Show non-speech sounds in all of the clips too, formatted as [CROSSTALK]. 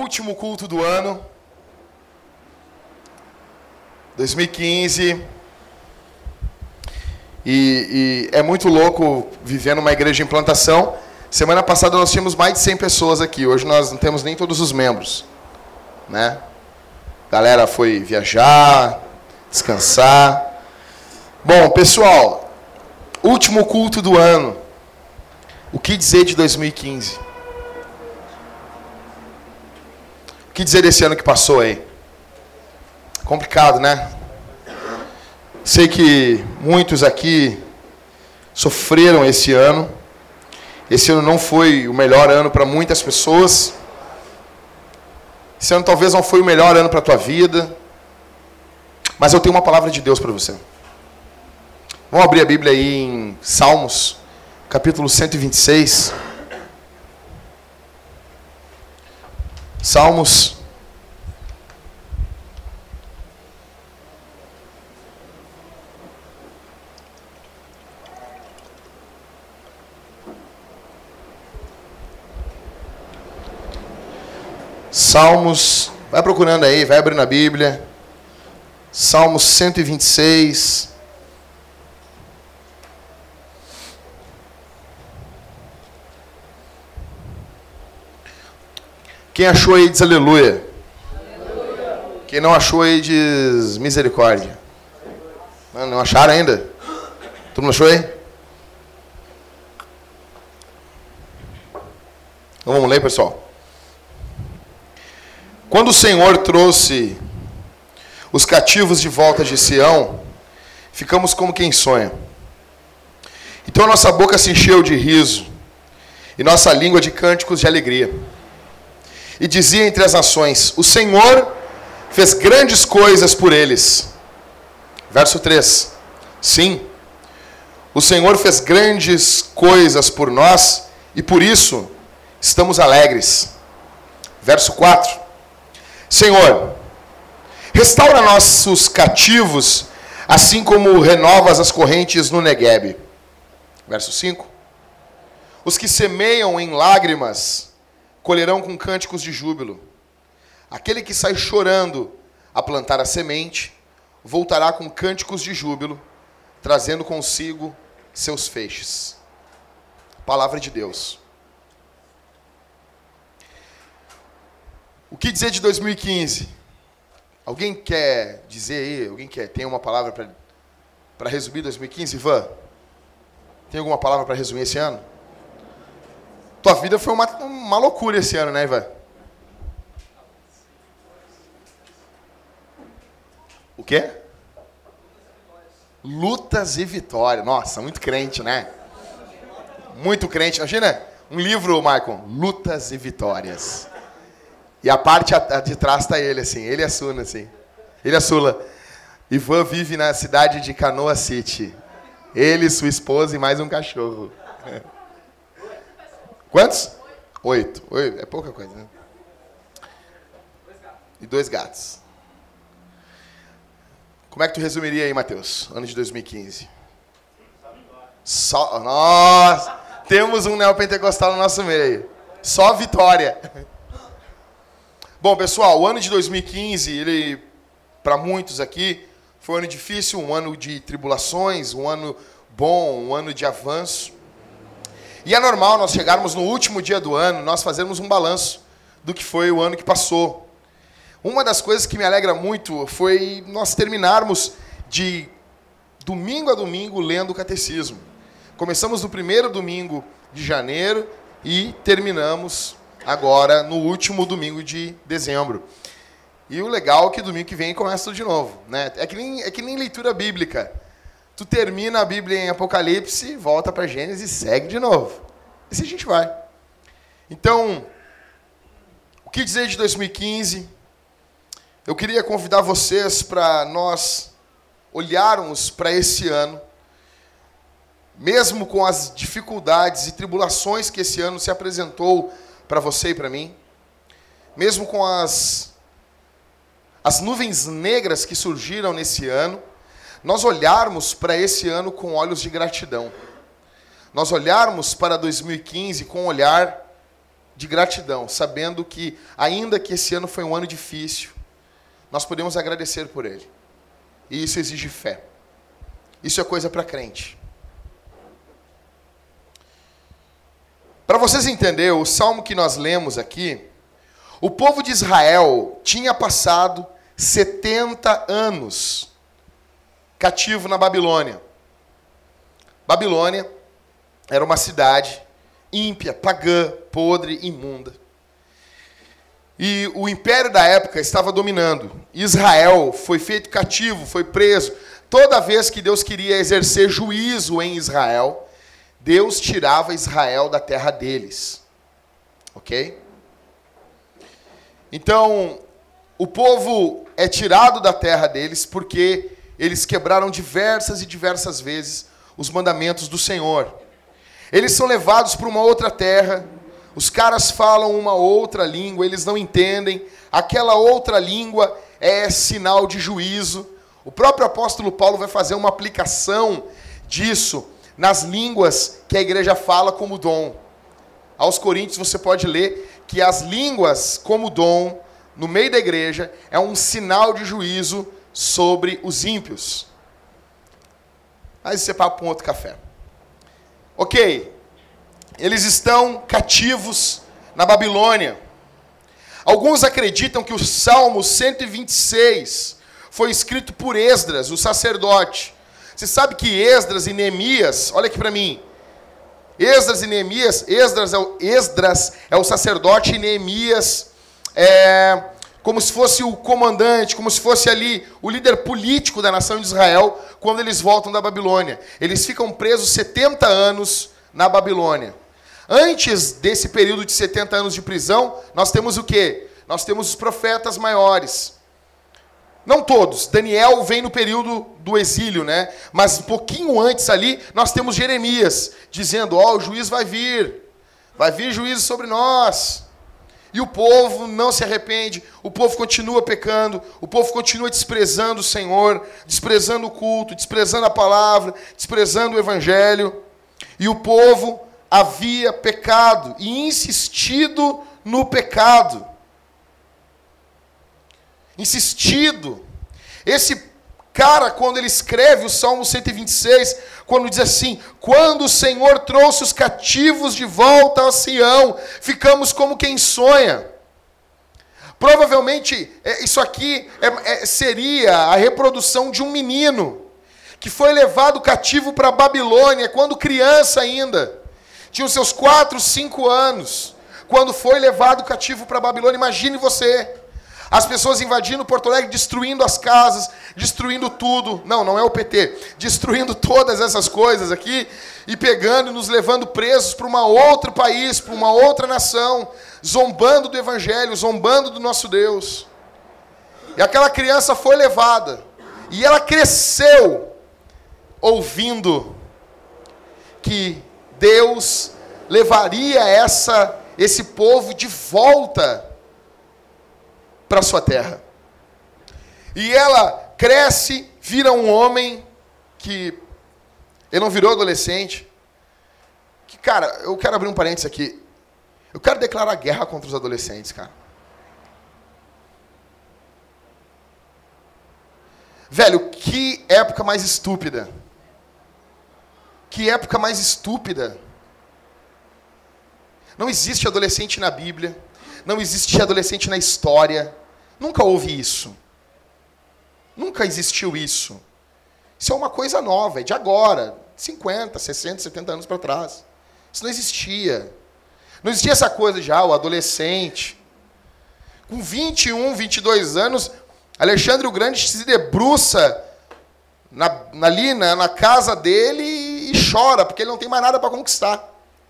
Último culto do ano. 2015. E, e, é muito louco viver numa igreja em plantação. Semana passada nós tínhamos mais de 100 pessoas aqui. Hoje nós não temos nem todos os membros. Né? Galera foi viajar, descansar. Bom, pessoal, último culto do ano. O que dizer de 2015? O que dizer desse ano que passou aí? Complicado, né? Sei que muitos aqui sofreram esse ano. Esse ano não foi o melhor ano para muitas pessoas. Esse ano talvez não foi o melhor ano para a tua vida. Mas eu tenho uma palavra de Deus para você. Vamos abrir a Bíblia aí em Salmos, capítulo 126. Salmos Salmos, vai procurando aí, vai abrindo a Bíblia. Salmos 126. Quem achou aí diz aleluia. aleluia. Quem não achou aí diz misericórdia. Não, não acharam ainda? Todo mundo achou aí? Então vamos ler, pessoal. Quando o Senhor trouxe os cativos de volta de Sião, ficamos como quem sonha. Então nossa boca se encheu de riso e nossa língua de cânticos de alegria. E dizia entre as nações: O Senhor fez grandes coisas por eles. Verso 3. Sim, o Senhor fez grandes coisas por nós e por isso estamos alegres. Verso 4. Senhor, restaura nossos cativos, assim como renovas as correntes no Negueb. Verso 5. Os que semeiam em lágrimas colherão com cânticos de júbilo. Aquele que sai chorando a plantar a semente voltará com cânticos de júbilo, trazendo consigo seus feixes. Palavra de Deus. O que dizer de 2015? Alguém quer dizer aí? Alguém quer tem uma palavra para resumir 2015, Ivan? Tem alguma palavra para resumir esse ano? Tua vida foi uma, uma loucura esse ano, né, Ivan? O quê? Lutas e vitórias. Nossa, muito crente, né? Muito crente. Imagina um livro, Michael. Lutas e vitórias. E a parte de trás está ele, assim. Ele é Suna, assim. Ele é Sula. Ivan vive na cidade de Canoa City. Ele, sua esposa e mais um cachorro. [LAUGHS] Quantos? Oito. Oito. É pouca coisa, né? E dois gatos. Como é que tu resumiria aí, Matheus? Ano de 2015. Só, nós temos um neopentecostal no nosso meio. Só vitória. Bom, pessoal, o ano de 2015, ele para muitos aqui foi um ano difícil, um ano de tribulações, um ano bom, um ano de avanço. E é normal nós chegarmos no último dia do ano, nós fazermos um balanço do que foi o ano que passou. Uma das coisas que me alegra muito foi nós terminarmos de domingo a domingo lendo o catecismo. Começamos no primeiro domingo de janeiro e terminamos agora no último domingo de dezembro. E o legal é que domingo que vem começa tudo de novo. Né? É, que nem, é que nem leitura bíblica. Tu termina a Bíblia em Apocalipse, volta para Gênesis e segue de novo. E assim a gente vai. Então, o que dizer de 2015? Eu queria convidar vocês para nós olharmos para esse ano, mesmo com as dificuldades e tribulações que esse ano se apresentou para você e para mim, mesmo com as, as nuvens negras que surgiram nesse ano, nós olharmos para esse ano com olhos de gratidão. Nós olharmos para 2015 com um olhar de gratidão, sabendo que, ainda que esse ano foi um ano difícil, nós podemos agradecer por ele. E isso exige fé. Isso é coisa para crente. Para vocês entenderem, o salmo que nós lemos aqui, o povo de Israel tinha passado 70 anos cativo na Babilônia. Babilônia era uma cidade ímpia, pagã, podre, imunda. E o império da época estava dominando. Israel foi feito cativo, foi preso. Toda vez que Deus queria exercer juízo em Israel, Deus tirava Israel da terra deles. Ok? Então, o povo é tirado da terra deles porque eles quebraram diversas e diversas vezes os mandamentos do Senhor. Eles são levados para uma outra terra, os caras falam uma outra língua, eles não entendem, aquela outra língua é sinal de juízo. O próprio apóstolo Paulo vai fazer uma aplicação disso nas línguas que a igreja fala como dom. Aos Coríntios você pode ler que as línguas como dom no meio da igreja é um sinal de juízo sobre os ímpios. Mas isso é papo para um outro café. Ok, eles estão cativos na Babilônia. Alguns acreditam que o Salmo 126 foi escrito por Esdras, o sacerdote. Você sabe que Esdras e Neemias, olha aqui para mim. Esdras e Neemias, Esdras é o, Esdras é o sacerdote e Neemias é como se fosse o comandante, como se fosse ali o líder político da nação de Israel quando eles voltam da Babilônia. Eles ficam presos 70 anos na Babilônia. Antes desse período de 70 anos de prisão, nós temos o quê? Nós temos os profetas maiores. Não todos. Daniel vem no período do exílio, né? Mas um pouquinho antes ali, nós temos Jeremias dizendo: Ó, oh, o juiz vai vir. Vai vir juízo sobre nós. E o povo não se arrepende, o povo continua pecando, o povo continua desprezando o Senhor, desprezando o culto, desprezando a palavra, desprezando o evangelho. E o povo havia pecado e insistido no pecado insistido. Esse cara, quando ele escreve o Salmo 126, quando diz assim: Quando o Senhor trouxe os cativos de volta a Sião, ficamos como quem sonha. Provavelmente, é, isso aqui é, é, seria a reprodução de um menino que foi levado cativo para a Babilônia quando criança ainda. Tinha os seus 4, 5 anos. Quando foi levado cativo para a Babilônia. Imagine você. As pessoas invadindo Porto Alegre, destruindo as casas, destruindo tudo. Não, não é o PT. Destruindo todas essas coisas aqui e pegando e nos levando presos para um outro país, para uma outra nação, zombando do Evangelho, zombando do nosso Deus. E aquela criança foi levada. E ela cresceu ouvindo que Deus levaria essa, esse povo de volta para sua terra. E ela cresce, vira um homem que ele não virou adolescente. Que, cara, eu quero abrir um parênteses aqui. Eu quero declarar guerra contra os adolescentes, cara. Velho, que época mais estúpida. Que época mais estúpida. Não existe adolescente na Bíblia. Não existe adolescente na história. Nunca houve isso. Nunca existiu isso. Isso é uma coisa nova, é de agora, 50, 60, 70 anos para trás. Isso não existia. Não existia essa coisa de, ah, o adolescente. Com 21, 22 anos, Alexandre o Grande se debruça na, ali na, na casa dele e, e chora, porque ele não tem mais nada para conquistar.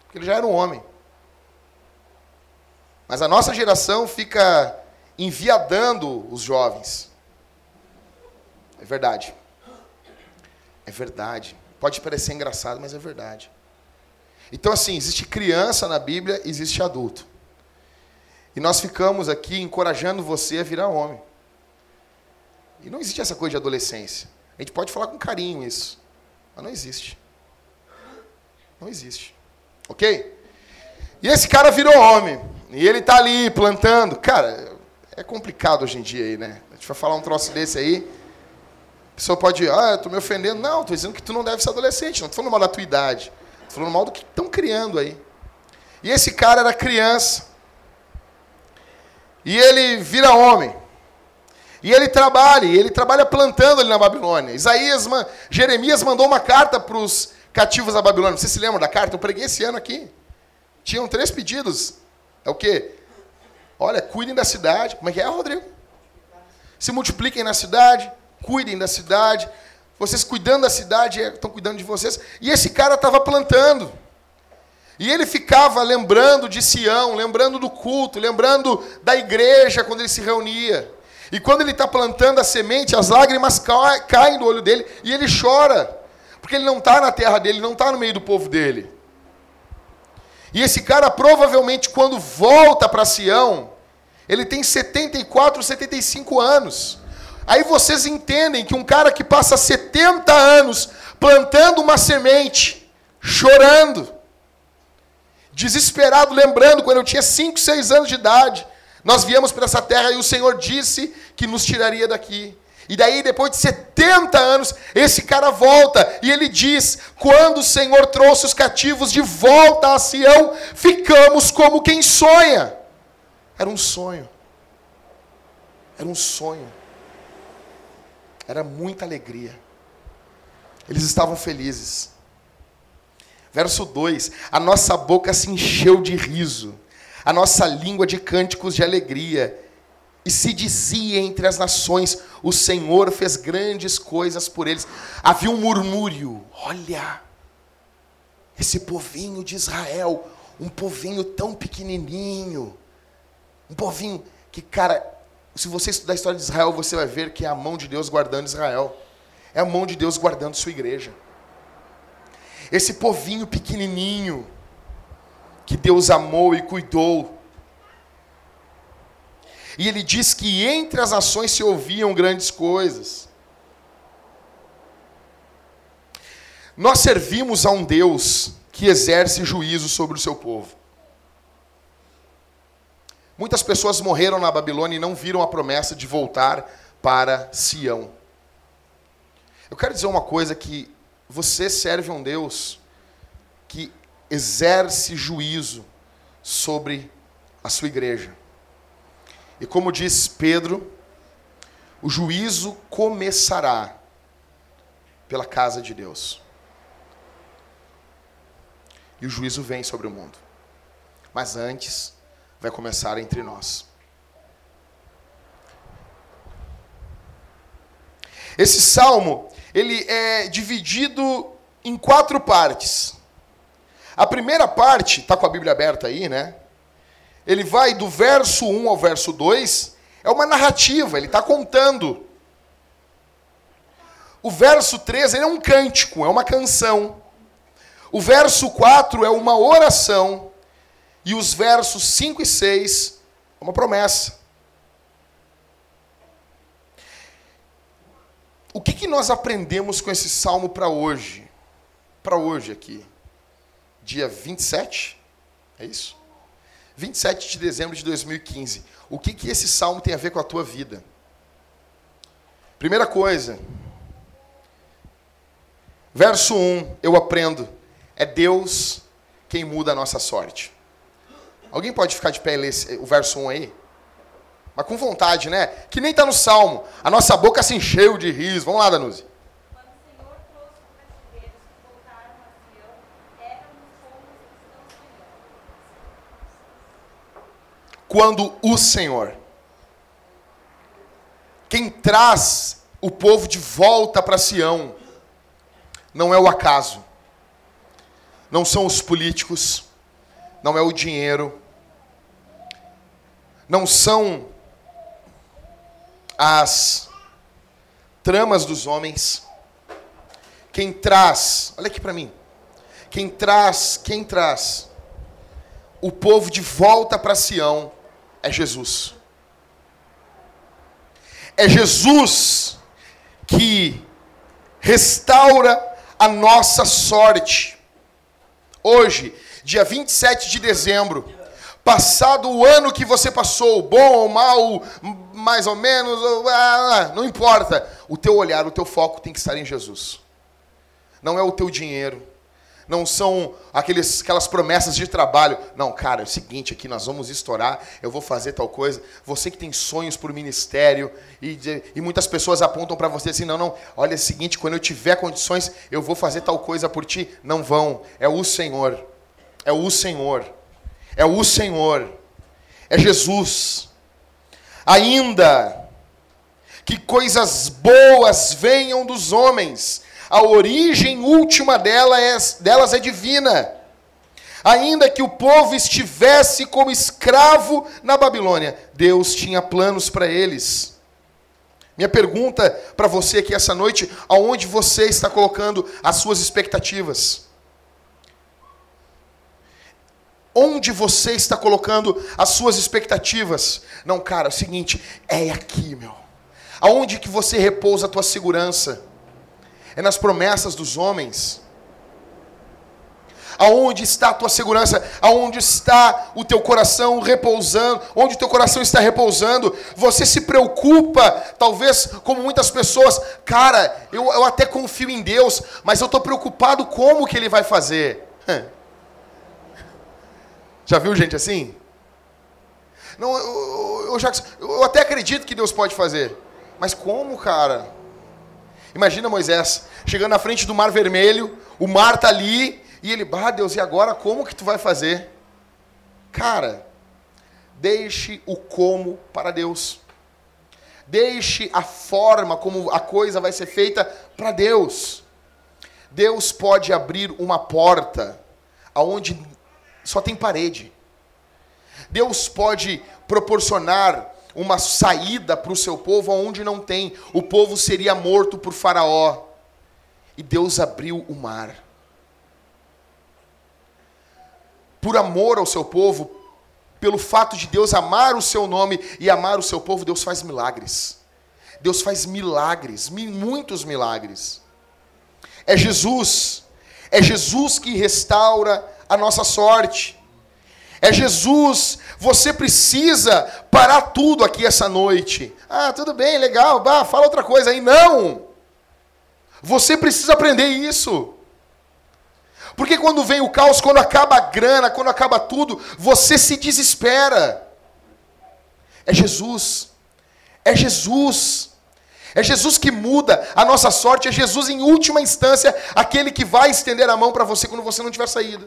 Porque ele já era um homem. Mas a nossa geração fica enviadando os jovens. É verdade. É verdade. Pode parecer engraçado, mas é verdade. Então, assim, existe criança na Bíblia, existe adulto. E nós ficamos aqui encorajando você a virar homem. E não existe essa coisa de adolescência. A gente pode falar com carinho isso, mas não existe. Não existe. Ok? E esse cara virou homem. E ele tá ali plantando. Cara, é complicado hoje em dia aí, né? A gente vai falar um troço desse aí. A pessoa pode, ah, tô me ofendendo. Não, tô dizendo que tu não deve ser adolescente. Não tô falando mal da tua idade. Tô falando mal do que estão criando aí. E esse cara era criança. E ele vira homem. E ele trabalha, e ele trabalha plantando ali na Babilônia. Isaías, Jeremias mandou uma carta para os cativos da Babilônia. Você se lembra da carta? Eu preguei esse ano aqui. Tinham três pedidos. É o quê? Olha, cuidem da cidade. Como é que é, Rodrigo? Se multipliquem na cidade, cuidem da cidade. Vocês cuidando da cidade, estão cuidando de vocês. E esse cara estava plantando. E ele ficava lembrando de Sião, lembrando do culto, lembrando da igreja quando ele se reunia. E quando ele está plantando a semente, as lágrimas caem do olho dele e ele chora. Porque ele não está na terra dele, não está no meio do povo dele. E esse cara, provavelmente, quando volta para Sião, ele tem 74, 75 anos. Aí vocês entendem que um cara que passa 70 anos plantando uma semente, chorando, desesperado, lembrando quando eu tinha 5, 6 anos de idade, nós viemos para essa terra e o Senhor disse que nos tiraria daqui. E daí, depois de 70 anos, esse cara volta e ele diz: quando o Senhor trouxe os cativos de volta a Sião, ficamos como quem sonha. Era um sonho. Era um sonho. Era muita alegria. Eles estavam felizes. Verso 2: A nossa boca se encheu de riso a nossa língua de cânticos de alegria. E se dizia entre as nações: O Senhor fez grandes coisas por eles. Havia um murmúrio: Olha, esse povinho de Israel, um povinho tão pequenininho, um povinho que, cara, se você estudar a história de Israel, você vai ver que é a mão de Deus guardando Israel. É a mão de Deus guardando sua igreja. Esse povinho pequenininho, que Deus amou e cuidou. E ele diz que entre as nações se ouviam grandes coisas. Nós servimos a um Deus que exerce juízo sobre o seu povo. Muitas pessoas morreram na Babilônia e não viram a promessa de voltar para Sião. Eu quero dizer uma coisa que você serve a um Deus que exerce juízo sobre a sua igreja. E como diz Pedro, o juízo começará pela casa de Deus. E o juízo vem sobre o mundo. Mas antes, vai começar entre nós. Esse salmo, ele é dividido em quatro partes. A primeira parte, está com a Bíblia aberta aí, né? Ele vai do verso 1 ao verso 2, é uma narrativa, ele está contando. O verso 3 é um cântico, é uma canção. O verso 4 é uma oração. E os versos 5 e 6 é uma promessa. O que, que nós aprendemos com esse salmo para hoje? Para hoje aqui dia 27, é isso? 27 de dezembro de 2015. O que, que esse salmo tem a ver com a tua vida? Primeira coisa, verso 1, eu aprendo, é Deus quem muda a nossa sorte. Alguém pode ficar de pé e ler o verso 1 aí? Mas com vontade, né? Que nem está no salmo. A nossa boca se encheu de riso. Vamos lá, Danuzi. Quando o Senhor, quem traz o povo de volta para Sião, não é o acaso, não são os políticos, não é o dinheiro, não são as tramas dos homens. Quem traz, olha aqui para mim, quem traz, quem traz o povo de volta para Sião é Jesus. É Jesus que restaura a nossa sorte. Hoje, dia 27 de dezembro, Passado o ano que você passou, bom ou mal, mais ou menos, ah, não importa. O teu olhar, o teu foco tem que estar em Jesus. Não é o teu dinheiro, não são aqueles, aquelas promessas de trabalho. Não, cara, é o seguinte, aqui nós vamos estourar, eu vou fazer tal coisa. Você que tem sonhos por ministério, e, e muitas pessoas apontam para você assim, não, não, olha é o seguinte, quando eu tiver condições, eu vou fazer tal coisa por ti. Não vão, é o Senhor. É o Senhor. É o Senhor. É Jesus. Ainda que coisas boas venham dos homens, a origem última dela é, delas é divina. Ainda que o povo estivesse como escravo na Babilônia, Deus tinha planos para eles. Minha pergunta para você aqui essa noite: aonde você está colocando as suas expectativas? Onde você está colocando as suas expectativas? Não, cara, é o seguinte, é aqui, meu. Aonde que você repousa a tua segurança? É nas promessas dos homens. Aonde está a tua segurança? Aonde está o teu coração repousando? Onde o teu coração está repousando? Você se preocupa, talvez como muitas pessoas, cara, eu, eu até confio em Deus, mas eu estou preocupado como que Ele vai fazer. [LAUGHS] Já viu gente assim? Não, eu, eu, já, eu até acredito que Deus pode fazer, mas como, cara? Imagina Moisés chegando na frente do Mar Vermelho, o mar está ali, e ele, ah, Deus, e agora como que tu vai fazer? Cara, deixe o como para Deus. Deixe a forma como a coisa vai ser feita para Deus. Deus pode abrir uma porta aonde só tem parede. Deus pode proporcionar uma saída para o seu povo onde não tem. O povo seria morto por Faraó. E Deus abriu o mar. Por amor ao seu povo, pelo fato de Deus amar o seu nome e amar o seu povo, Deus faz milagres. Deus faz milagres, muitos milagres. É Jesus, é Jesus que restaura a nossa sorte. É Jesus. Você precisa parar tudo aqui essa noite. Ah, tudo bem, legal. Bah, fala outra coisa aí. Não. Você precisa aprender isso. Porque quando vem o caos, quando acaba a grana, quando acaba tudo, você se desespera. É Jesus. É Jesus. É Jesus que muda a nossa sorte. É Jesus, em última instância, aquele que vai estender a mão para você quando você não tiver saída.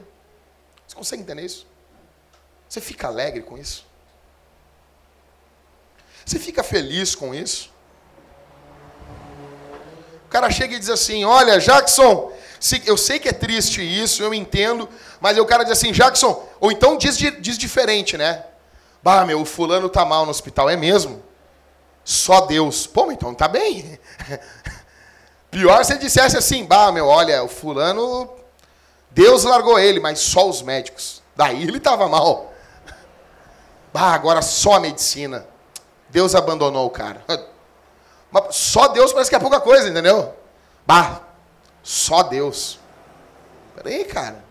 Você consegue entender isso? Você fica alegre com isso? Você fica feliz com isso? O cara chega e diz assim: Olha, Jackson, eu sei que é triste isso, eu entendo, mas o cara diz assim: Jackson, ou então diz, diz diferente, né? Bah, meu, o fulano tá mal no hospital, é mesmo? Só Deus. Pô, então tá bem. [LAUGHS] Pior se ele dissesse assim: Bah, meu, olha, o fulano, Deus largou ele, mas só os médicos. Daí ele estava mal. Ah, agora só a medicina. Deus abandonou o cara. [LAUGHS] Mas só Deus parece que é pouca coisa, entendeu? Bah, só Deus. Peraí, cara.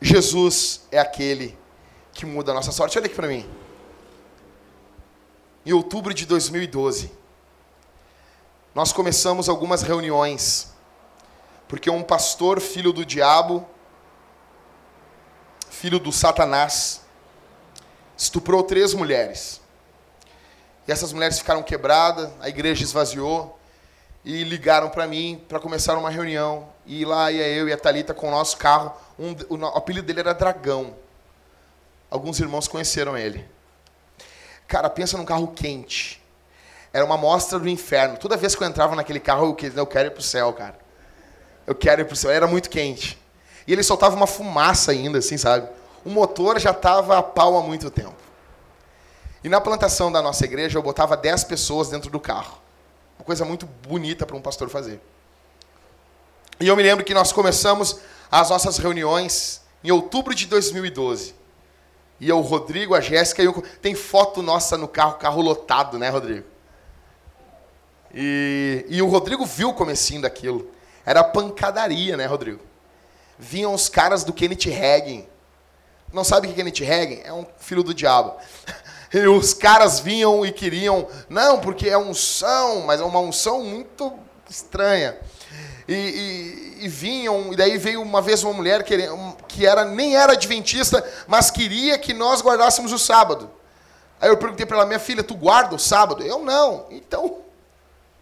Jesus é aquele que muda a nossa sorte. Olha aqui para mim. Em outubro de 2012, nós começamos algumas reuniões, porque um pastor, filho do diabo, filho do Satanás, estuprou três mulheres. E essas mulheres ficaram quebradas, a igreja esvaziou e ligaram para mim para começar uma reunião. E lá ia eu e a Talita com o nosso carro. Um, o, o apelido dele era Dragão. Alguns irmãos conheceram ele. Cara, pensa num carro quente. Era uma mostra do inferno. Toda vez que eu entrava naquele carro, eu, eu quero ir pro céu, cara. Eu quero ir pro céu. Era muito quente. E ele soltava uma fumaça ainda, assim, sabe? O motor já estava a pau há muito tempo. E na plantação da nossa igreja, eu botava 10 pessoas dentro do carro. Uma coisa muito bonita para um pastor fazer. E eu me lembro que nós começamos as nossas reuniões em outubro de 2012. E eu, o Rodrigo, a Jéssica e eu. Tem foto nossa no carro, carro lotado, né, Rodrigo? E, e o Rodrigo viu o comecinho daquilo. Era pancadaria, né, Rodrigo? Vinham os caras do Kenneth Hagin não sabe o que é Kenneth Hagen? É um filho do diabo. [LAUGHS] E os caras vinham e queriam, não, porque é unção, mas é uma unção muito estranha. E, e, e, vinham, e daí veio uma vez uma mulher que, que era, nem era adventista, mas queria que nós guardássemos o sábado. Aí eu perguntei para ela, minha filha, tu guarda o sábado? Eu não. Então,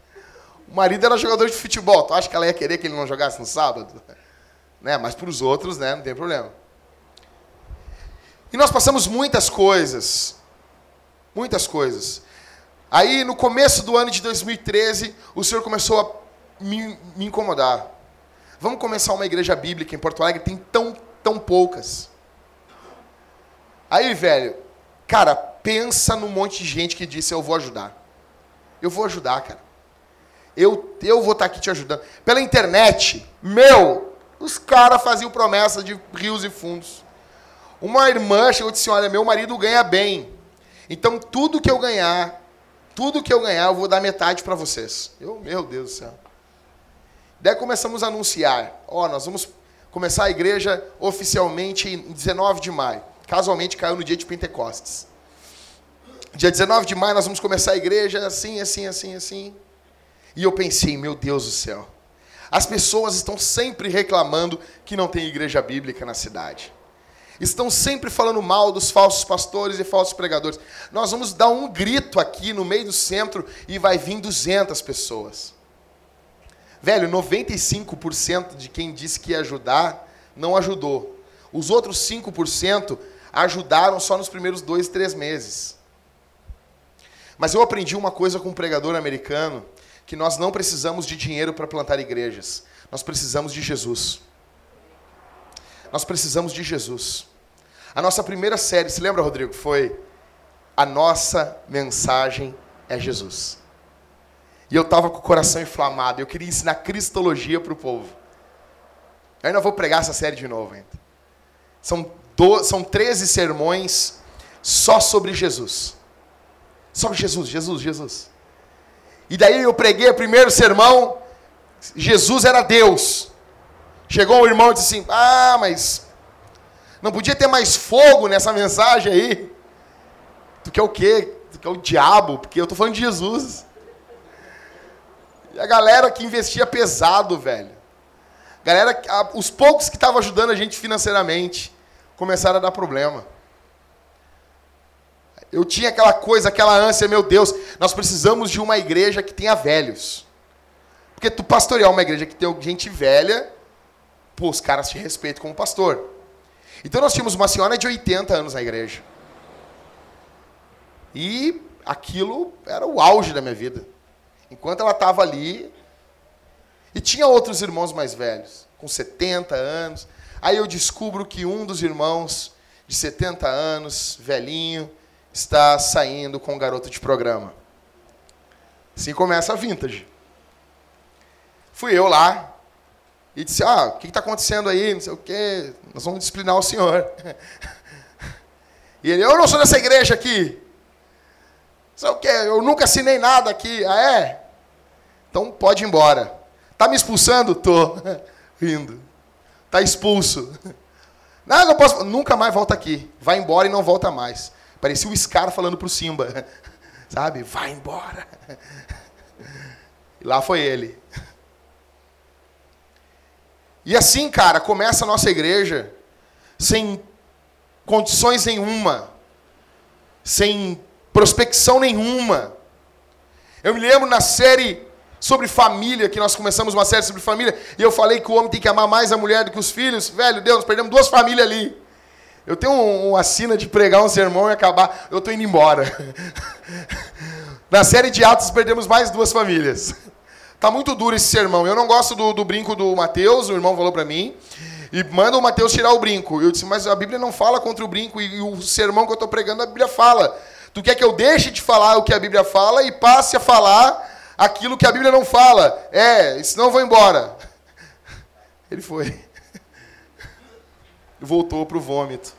[LAUGHS] o marido era jogador de futebol. Tu acha que ela ia querer que ele não jogasse no sábado? [LAUGHS] Né? Mas para os outros, né, não tem problema. E nós passamos muitas coisas. Muitas coisas. Aí, no começo do ano de 2013, o Senhor começou a me, me incomodar. Vamos começar uma igreja bíblica em Porto Alegre, tem tão, tão poucas. Aí, velho, cara, pensa num monte de gente que disse: Eu vou ajudar. Eu vou ajudar, cara. Eu, eu vou estar aqui te ajudando. Pela internet, meu, os caras faziam promessa de rios e fundos. Uma irmã chegou e disse: Olha, meu marido ganha bem. Então tudo que eu ganhar, tudo que eu ganhar, eu vou dar metade para vocês. Eu, meu Deus do céu. Daí começamos a anunciar: Ó, oh, nós vamos começar a igreja oficialmente em 19 de maio. Casualmente caiu no dia de Pentecostes. Dia 19 de maio nós vamos começar a igreja assim, assim, assim, assim. E eu pensei, meu Deus do céu. As pessoas estão sempre reclamando que não tem igreja bíblica na cidade. Estão sempre falando mal dos falsos pastores e falsos pregadores. Nós vamos dar um grito aqui no meio do centro e vai vir 200 pessoas. Velho, 95% de quem disse que ia ajudar não ajudou. Os outros 5% ajudaram só nos primeiros dois, três meses. Mas eu aprendi uma coisa com um pregador americano que nós não precisamos de dinheiro para plantar igrejas. Nós precisamos de Jesus. Nós precisamos de Jesus. A nossa primeira série, se lembra, Rodrigo? Foi A Nossa Mensagem é Jesus. E eu estava com o coração inflamado. Eu queria ensinar cristologia para o povo. Eu ainda vou pregar essa série de novo ainda. São, do, são 13 sermões só sobre Jesus. Sobre Jesus, Jesus, Jesus. E daí eu preguei o primeiro sermão, Jesus era Deus. Chegou um irmão e disse assim: Ah, mas não podia ter mais fogo nessa mensagem aí? Tu quer o quê? Tu quer o diabo? Porque eu tô falando de Jesus. E a galera que investia pesado, velho. Galera, os poucos que estavam ajudando a gente financeiramente começaram a dar problema. Eu tinha aquela coisa, aquela ânsia, meu Deus, nós precisamos de uma igreja que tenha velhos. Porque tu pastorear uma igreja que tem gente velha, pô, os caras te respeitam como pastor. Então nós tínhamos uma senhora de 80 anos na igreja. E aquilo era o auge da minha vida. Enquanto ela estava ali, e tinha outros irmãos mais velhos, com 70 anos. Aí eu descubro que um dos irmãos de 70 anos, velhinho, está saindo com um garoto de programa. Assim começa a vintage. Fui eu lá e disse: Ah, o que está acontecendo aí? Não sei o quê. Nós vamos disciplinar o senhor. [LAUGHS] E ele: Eu não sou dessa igreja aqui. Não sei o quê. Eu nunca assinei nada aqui. Ah, é? Então pode ir embora. Tá me expulsando? Tô. [LAUGHS] Rindo. Tá expulso. [LAUGHS] Não, não posso. Nunca mais volta aqui. Vai embora e não volta mais. Parecia o Scar falando para o Simba. Sabe? Vai embora. E lá foi ele. E assim, cara, começa a nossa igreja sem condições nenhuma, sem prospecção nenhuma. Eu me lembro na série sobre família, que nós começamos uma série sobre família, e eu falei que o homem tem que amar mais a mulher do que os filhos. Velho, Deus, nós perdemos duas famílias ali. Eu tenho uma sina de pregar um sermão e acabar. Eu estou indo embora. [LAUGHS] Na série de Atos perdemos mais duas famílias. Tá muito duro esse sermão. Eu não gosto do, do brinco do Mateus, o irmão falou para mim. E manda o Mateus tirar o brinco. Eu disse, mas a Bíblia não fala contra o brinco. E, e o sermão que eu estou pregando, a Bíblia fala. Tu quer que eu deixe de falar o que a Bíblia fala e passe a falar aquilo que a Bíblia não fala? É, senão eu vou embora. [LAUGHS] Ele foi [LAUGHS] voltou para o vômito.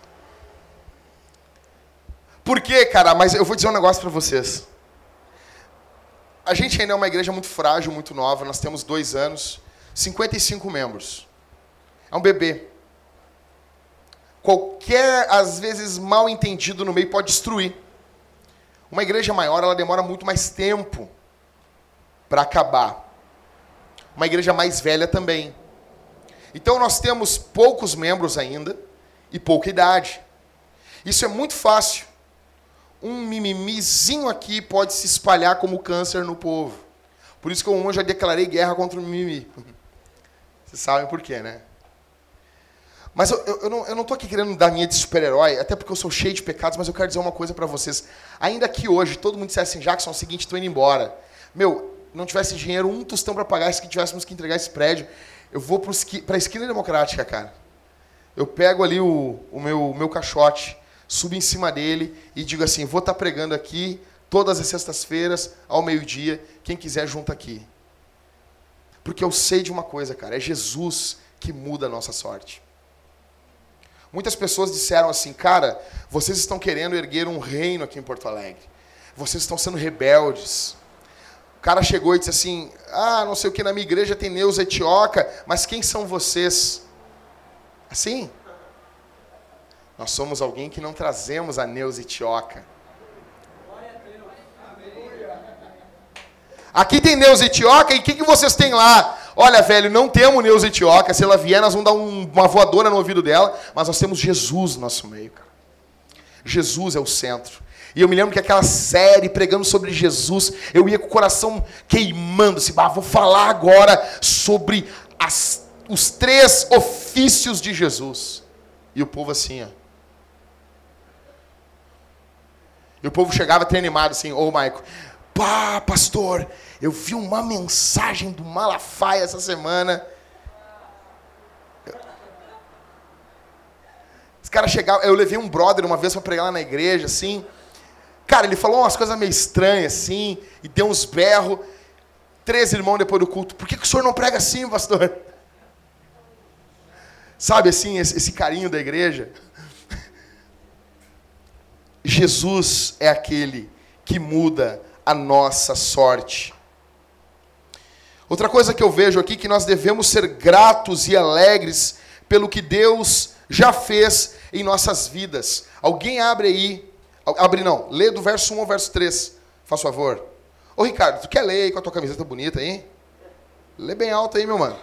Por quê, cara? Mas eu vou dizer um negócio para vocês. A gente ainda é uma igreja muito frágil, muito nova. Nós temos dois anos, 55 membros. É um bebê. qualquer, às vezes, mal entendido no meio pode destruir. Uma igreja maior, ela demora muito mais tempo para acabar. Uma igreja mais velha também. Então nós temos poucos membros ainda e pouca idade. Isso é muito fácil. Um mimimizinho aqui pode se espalhar como câncer no povo. Por isso que eu já declarei guerra contra o mimimi. [LAUGHS] Vocês sabem por quê, né? Mas eu, eu, eu, não, eu não tô aqui querendo dar minha de super-herói, até porque eu sou cheio de pecados, mas eu quero dizer uma coisa para vocês. Ainda que hoje todo mundo dissesse assim, Jackson, é o seguinte, tô indo embora. Meu, não tivesse dinheiro, um tostão para pagar, se tivéssemos que entregar esse prédio, eu vou para a esquina democrática, cara. Eu pego ali o, o meu, meu caixote, subo em cima dele e digo assim, vou estar tá pregando aqui todas as sextas-feiras, ao meio-dia, quem quiser junta aqui. Porque eu sei de uma coisa, cara, é Jesus que muda a nossa sorte. Muitas pessoas disseram assim, cara, vocês estão querendo erguer um reino aqui em Porto Alegre. Vocês estão sendo rebeldes. O cara chegou e disse assim, ah, não sei o que, na minha igreja tem Neuza Etioca, mas quem são vocês? Assim? Nós somos alguém que não trazemos a Neuza Etioca. Aqui tem Neuza Etioca e o que, que vocês têm lá? Olha, velho, não temos Neuza Etioca. Se ela vier, nós vamos dar um, uma voadora no ouvido dela. Mas nós temos Jesus no nosso meio, cara. Jesus é o centro. E eu me lembro que aquela série pregando sobre Jesus, eu ia com o coração queimando, assim, ah, vou falar agora sobre as, os três ofícios de Jesus. E o povo assim, ó. E o povo chegava até animado assim, ô oh, Maico, pá, pastor, eu vi uma mensagem do Malafaia essa semana. Os caras chegavam. Eu levei um brother uma vez para pregar lá na igreja, assim. Cara, ele falou umas coisas meio estranhas, assim, e deu uns berros. Três irmãos depois do culto. Por que, que o senhor não prega assim, pastor? Sabe assim, esse, esse carinho da igreja? Jesus é aquele que muda a nossa sorte. Outra coisa que eu vejo aqui é que nós devemos ser gratos e alegres pelo que Deus já fez em nossas vidas. Alguém abre aí, abre não, lê do verso 1 ao verso 3, faz favor. Ô Ricardo, tu quer ler aí com a tua camiseta bonita aí? Lê bem alto aí, meu mano.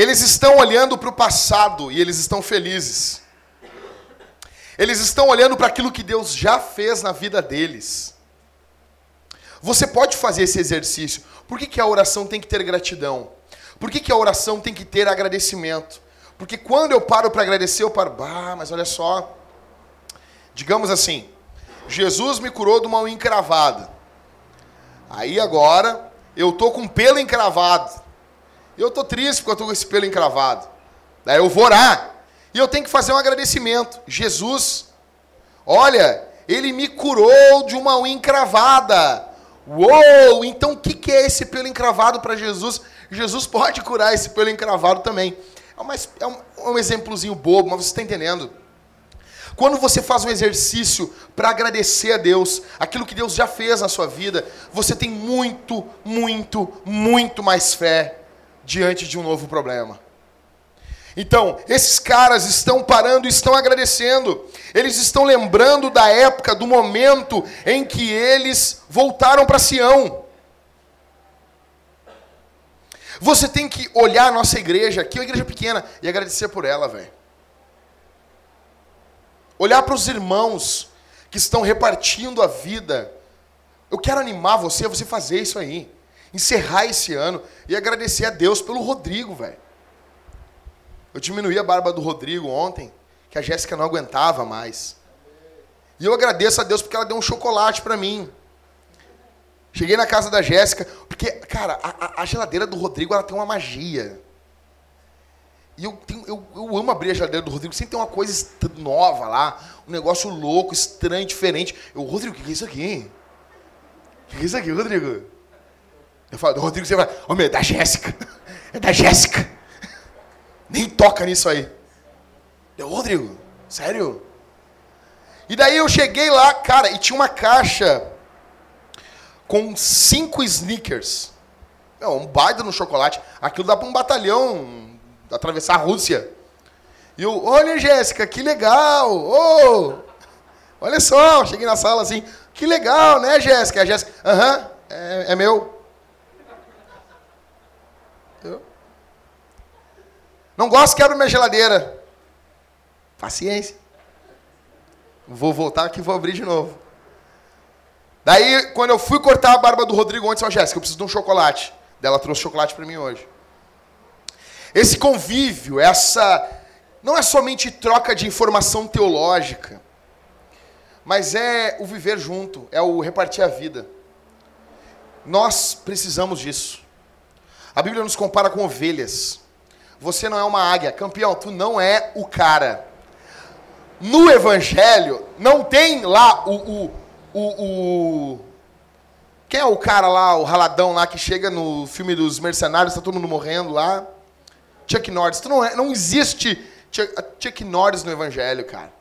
Eles estão olhando para o passado e eles estão felizes. Eles estão olhando para aquilo que Deus já fez na vida deles. Você pode fazer esse exercício. Por que, que a oração tem que ter gratidão? Por que, que a oração tem que ter agradecimento? Porque quando eu paro para agradecer, eu paro, bah, mas olha só. Digamos assim, Jesus me curou de uma encravada. Aí agora eu tô com pelo encravado. E eu estou triste porque eu estou com esse pelo encravado. Daí eu vou orar. E eu tenho que fazer um agradecimento. Jesus, olha, ele me curou de uma unha encravada. Uou! Então o que, é esse pelo encravado para Jesus? Jesus pode curar esse pelo encravado também. É, uma, é um, um exemplozinho bobo, mas você está entendendo. Quando você faz um exercício para agradecer a Deus, aquilo que Deus já fez na sua vida, você tem muito, muito, muito mais fé diante de um novo problema. Então, esses caras estão parando e estão agradecendo. Eles estão lembrando da época, do momento em que eles voltaram para Sião. Você tem que olhar a nossa igreja, aqui é uma igreja pequena, e agradecer por ela, velho. Olhar para os irmãos que estão repartindo a vida. Eu quero animar você a você fazer isso aí encerrar esse ano e agradecer a Deus pelo Rodrigo, velho. Eu diminuí a barba do Rodrigo ontem, que a Jéssica não aguentava mais. E eu agradeço a Deus porque ela deu um chocolate para mim. Cheguei na casa da Jéssica, porque, cara, a, a, geladeira do Rodrigo ela tem uma magia. E eu, tenho, eu, eu amo abrir a geladeira do Rodrigo. Sempre tem uma coisa nova lá. Um negócio louco, estranho, diferente. Eu, Rodrigo, o que é isso aqui? O que é isso aqui, Rodrigo? Eu falo, Rodrigo, você vai. Ô, meu, é da Jéssica. É da Jéssica. Nem toca nisso aí. Eu, Rodrigo, sério? E daí eu cheguei lá, cara, e tinha uma caixa com cinco sneakers. É, um baita no chocolate. Aquilo dá para um batalhão atravessar a Rússia. E eu, olha, Jéssica, que legal! Oh, olha só, cheguei na sala assim, que legal, né, Jéssica? A Jéssica, aham, é, é meu. Não gosto, quebra minha geladeira. Paciência. Vou voltar aqui e vou abrir de novo. Daí, quando eu fui cortar a barba do Rodrigo ontem, eu Jéssica, eu preciso de um chocolate. Dela trouxe chocolate para mim hoje. Esse convívio, essa não é somente troca de informação teológica, mas é o viver junto, é o repartir a vida. Nós precisamos disso. A Bíblia nos compara com ovelhas. Você não é uma águia, campeão, tu não é o cara. No Evangelho, não tem lá o, o, o, o quem é o cara lá, o raladão lá que chega no filme dos mercenários, tá todo mundo morrendo lá? Chuck Norris. Não, é, não existe Chuck, Chuck Norris no Evangelho, cara.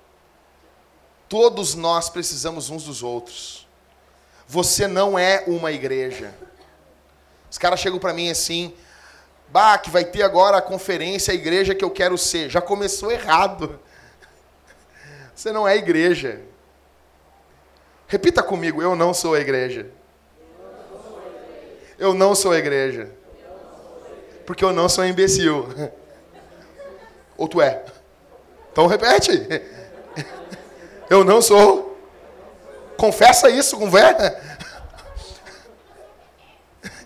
Todos nós precisamos uns dos outros. Você não é uma igreja. Os caras chegam para mim assim, bah, que vai ter agora a conferência, a igreja que eu quero ser. Já começou errado. Você não é igreja. Repita comigo, eu não sou a igreja. Eu não sou a igreja. Porque eu não sou imbecil. Ou tu é? Então repete. Eu não sou. Confessa isso, conversa.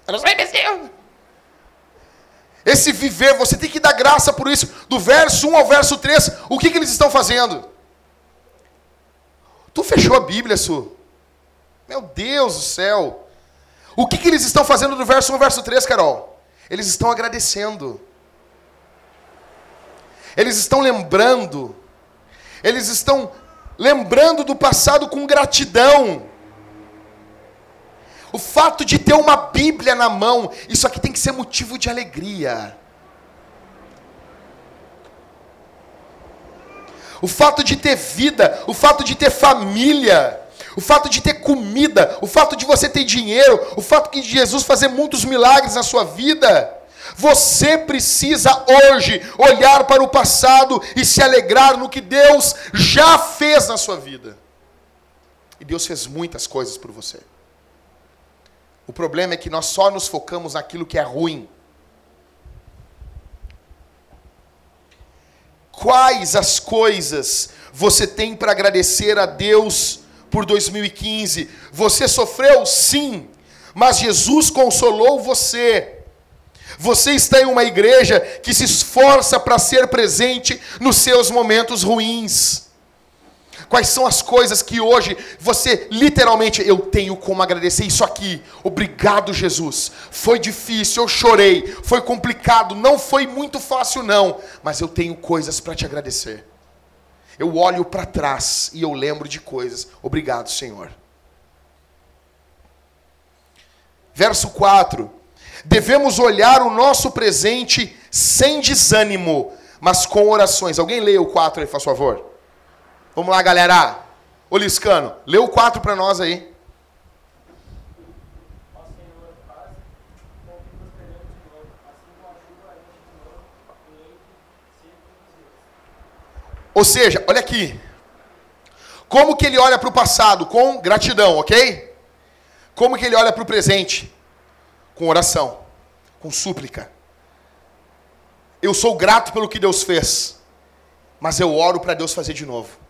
Eu não sou imbecil. Esse viver, você tem que dar graça por isso. Do verso 1 ao verso 3, o que, que eles estão fazendo? Tu fechou a Bíblia, Su? Meu Deus do céu. O que, que eles estão fazendo do verso 1 ao verso 3, Carol? Eles estão agradecendo. Eles estão lembrando. Eles estão lembrando do passado com gratidão. O fato de ter uma Bíblia na mão, isso aqui tem que ser motivo de alegria. O fato de ter vida, o fato de ter família, o fato de ter comida, o fato de você ter dinheiro, o fato de Jesus fazer muitos milagres na sua vida. Você precisa hoje olhar para o passado e se alegrar no que Deus já fez na sua vida. E Deus fez muitas coisas por você. O problema é que nós só nos focamos naquilo que é ruim. Quais as coisas você tem para agradecer a Deus por 2015. Você sofreu? Sim. Mas Jesus consolou você. Você está em uma igreja que se esforça para ser presente nos seus momentos ruins. Quais são as coisas que hoje você literalmente eu tenho como agradecer isso aqui? Obrigado, Jesus. Foi difícil, eu chorei, foi complicado, não foi muito fácil não, mas eu tenho coisas para te agradecer. Eu olho para trás e eu lembro de coisas. Obrigado, Senhor. Verso 4. Devemos olhar o nosso presente sem desânimo, mas com orações. Alguém lê o 4 aí, faz favor. Vamos lá, galera. Ô Liscano, lê o 4 para nós aí. Ou seja, olha aqui. Como que ele olha para o passado? Com gratidão, ok? Como que ele olha para o presente? Com oração, com súplica. Eu sou grato pelo que Deus fez, mas eu oro para Deus fazer de novo.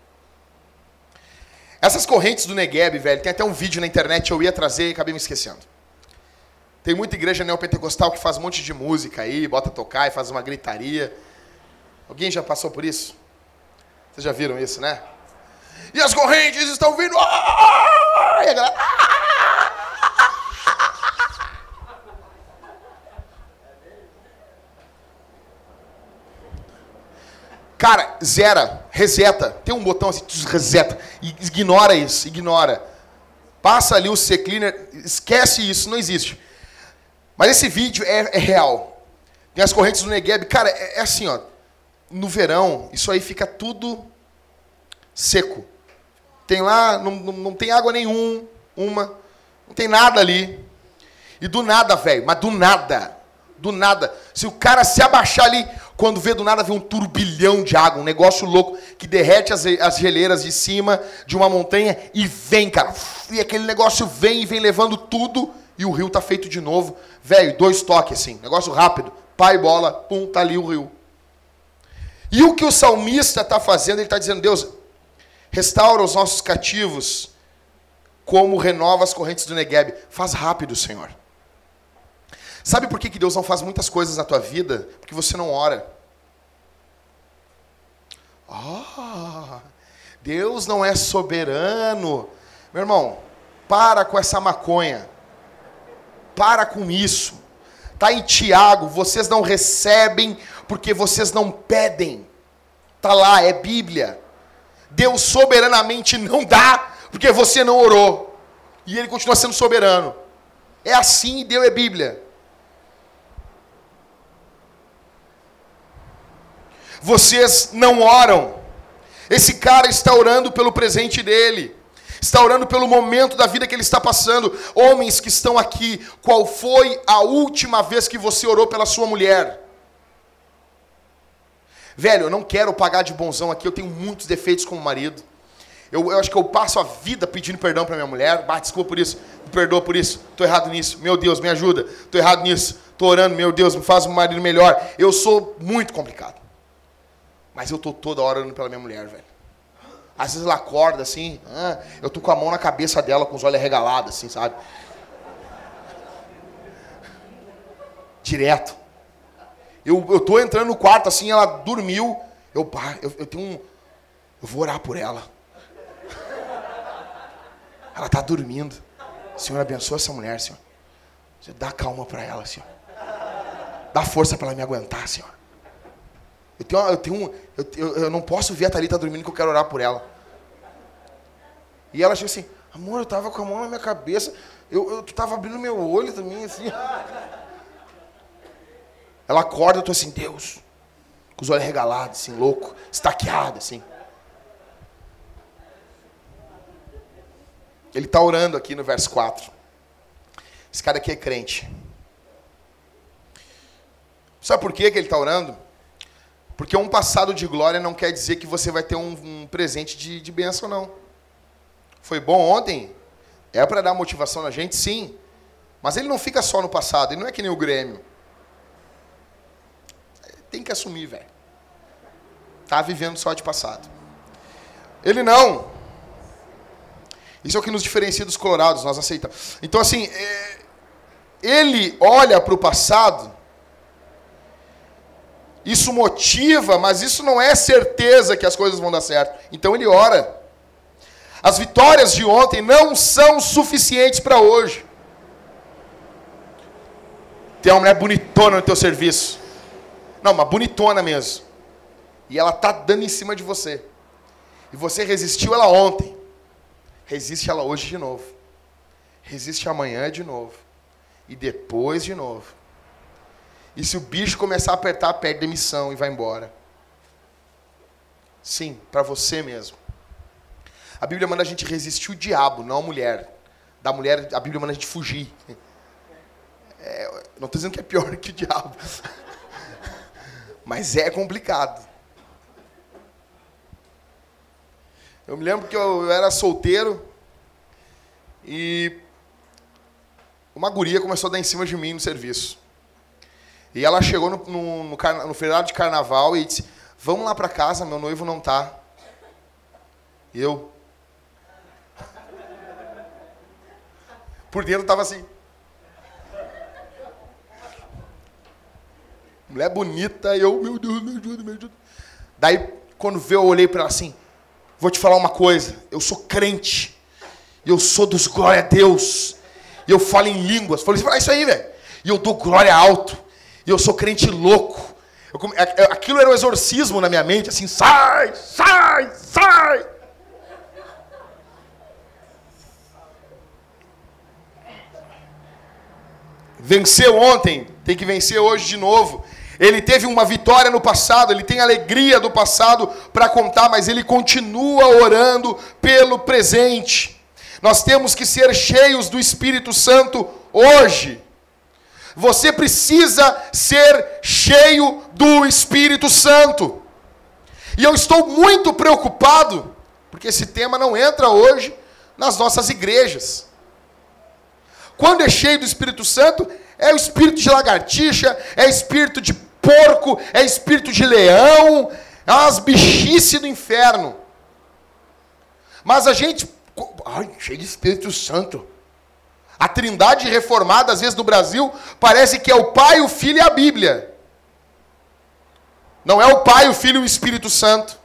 Essas correntes do Negueb, velho, tem até um vídeo na internet eu ia trazer e acabei me esquecendo. Tem muita igreja neopentecostal que faz um monte de música aí, bota tocar e faz uma gritaria. Alguém já passou por isso? Vocês já viram isso, né? E as correntes estão vindo. E a galera. Cara, zera, reseta. Tem um botão assim, reseta. Ignora isso, ignora. Passa ali o C-Cleaner, esquece isso, não existe. Mas esse vídeo é, é real. Tem as correntes do Negev. Cara, é, é assim, ó. No verão, isso aí fica tudo seco. Tem lá, não, não, não tem água nenhuma, uma, não tem nada ali. E do nada, velho, mas do nada, do nada. Se o cara se abaixar ali, quando vê do nada, vê um turbilhão de água, um negócio louco que derrete as, as geleiras de cima de uma montanha e vem, cara. E aquele negócio vem e vem levando tudo e o rio tá feito de novo. Velho, dois toques assim, negócio rápido. Pai, bola, pum, tá ali o rio. E o que o salmista está fazendo? Ele está dizendo, Deus, restaura os nossos cativos como renova as correntes do Negueb. Faz rápido, Senhor. Sabe por que, que Deus não faz muitas coisas na tua vida? Porque você não ora. Ah, Deus não é soberano. Meu irmão, para com essa maconha. Para com isso. Está em Tiago, vocês não recebem porque vocês não pedem. Está lá, é Bíblia. Deus soberanamente não dá porque você não orou. E ele continua sendo soberano. É assim Deus é Bíblia. Vocês não oram. Esse cara está orando pelo presente dele. Está orando pelo momento da vida que ele está passando. Homens que estão aqui, qual foi a última vez que você orou pela sua mulher? Velho, eu não quero pagar de bonzão aqui, eu tenho muitos defeitos como marido. Eu, eu acho que eu passo a vida pedindo perdão para minha mulher. Bah, desculpa por isso, me perdoa por isso, estou errado nisso. Meu Deus, me ajuda, estou errado nisso. Estou orando, meu Deus, me faz um marido melhor. Eu sou muito complicado. Mas eu tô toda hora orando pela minha mulher, velho. Às vezes ela acorda assim, ah, eu tô com a mão na cabeça dela, com os olhos arregalados, assim, sabe? Direto. Eu, eu tô entrando no quarto assim, ela dormiu. Eu, eu, eu tenho um. Eu vou orar por ela. Ela tá dormindo. Senhor, abençoa essa mulher, Senhor. Dá calma para ela, Senhor. Dá força para ela me aguentar, Senhor. Eu tenho, eu, tenho eu, eu, eu, não posso ver a Thalita dormindo que eu quero orar por ela. E ela chega assim, amor, eu tava com a mão na minha cabeça, eu, eu, tu tava abrindo meu olho também, assim. Ela acorda, eu tô assim, Deus, com os olhos regalados, assim, louco, estaqueado, assim. Ele está orando aqui no verso 4. Esse cara aqui é crente. Sabe por que, que ele está orando? Porque um passado de glória não quer dizer que você vai ter um, um presente de, de bênção, não. Foi bom ontem? É para dar motivação na gente? Sim. Mas ele não fica só no passado, ele não é que nem o Grêmio. Tem que assumir, velho. Tá vivendo só de passado. Ele não. Isso é o que nos diferencia dos colorados, nós aceitamos. Então, assim, é... ele olha para o passado isso motiva, mas isso não é certeza que as coisas vão dar certo. Então ele ora. As vitórias de ontem não são suficientes para hoje. Tem uma mulher bonitona no teu serviço. Não, uma bonitona mesmo. E ela tá dando em cima de você. E você resistiu ela ontem. Resiste ela hoje de novo. Resiste amanhã de novo. E depois de novo. E se o bicho começar a apertar, perde demissão e vai embora. Sim, para você mesmo. A Bíblia manda a gente resistir o diabo, não a mulher. Da mulher, a Bíblia manda a gente fugir. É, não estou dizendo que é pior que o diabo. [LAUGHS] Mas é complicado. Eu me lembro que eu era solteiro e uma guria começou a dar em cima de mim no serviço. E ela chegou no, no, no, no feriado de carnaval e disse: Vamos lá para casa, meu noivo não tá. E eu. Por dentro tava assim. Mulher bonita, e eu, meu Deus, me ajuda, me ajuda. Daí, quando veio, eu olhei para ela assim: Vou te falar uma coisa, eu sou crente, eu sou dos glória a Deus, e eu falo em línguas. Falei, fala isso aí, velho. E eu dou glória alto. E eu sou crente louco. Come... Aquilo era um exorcismo na minha mente, assim, sai, sai, sai. Venceu ontem, tem que vencer hoje de novo. Ele teve uma vitória no passado, ele tem alegria do passado para contar, mas ele continua orando pelo presente. Nós temos que ser cheios do Espírito Santo hoje. Você precisa ser cheio do Espírito Santo. E eu estou muito preocupado, porque esse tema não entra hoje nas nossas igrejas. Quando é cheio do Espírito Santo, é o espírito de lagartixa, é espírito de porco, é espírito de leão, é umas bichices do inferno. Mas a gente. Ai, cheio de Espírito Santo. A trindade reformada, às vezes no Brasil, parece que é o Pai, o Filho e a Bíblia. Não é o Pai, o Filho e o Espírito Santo.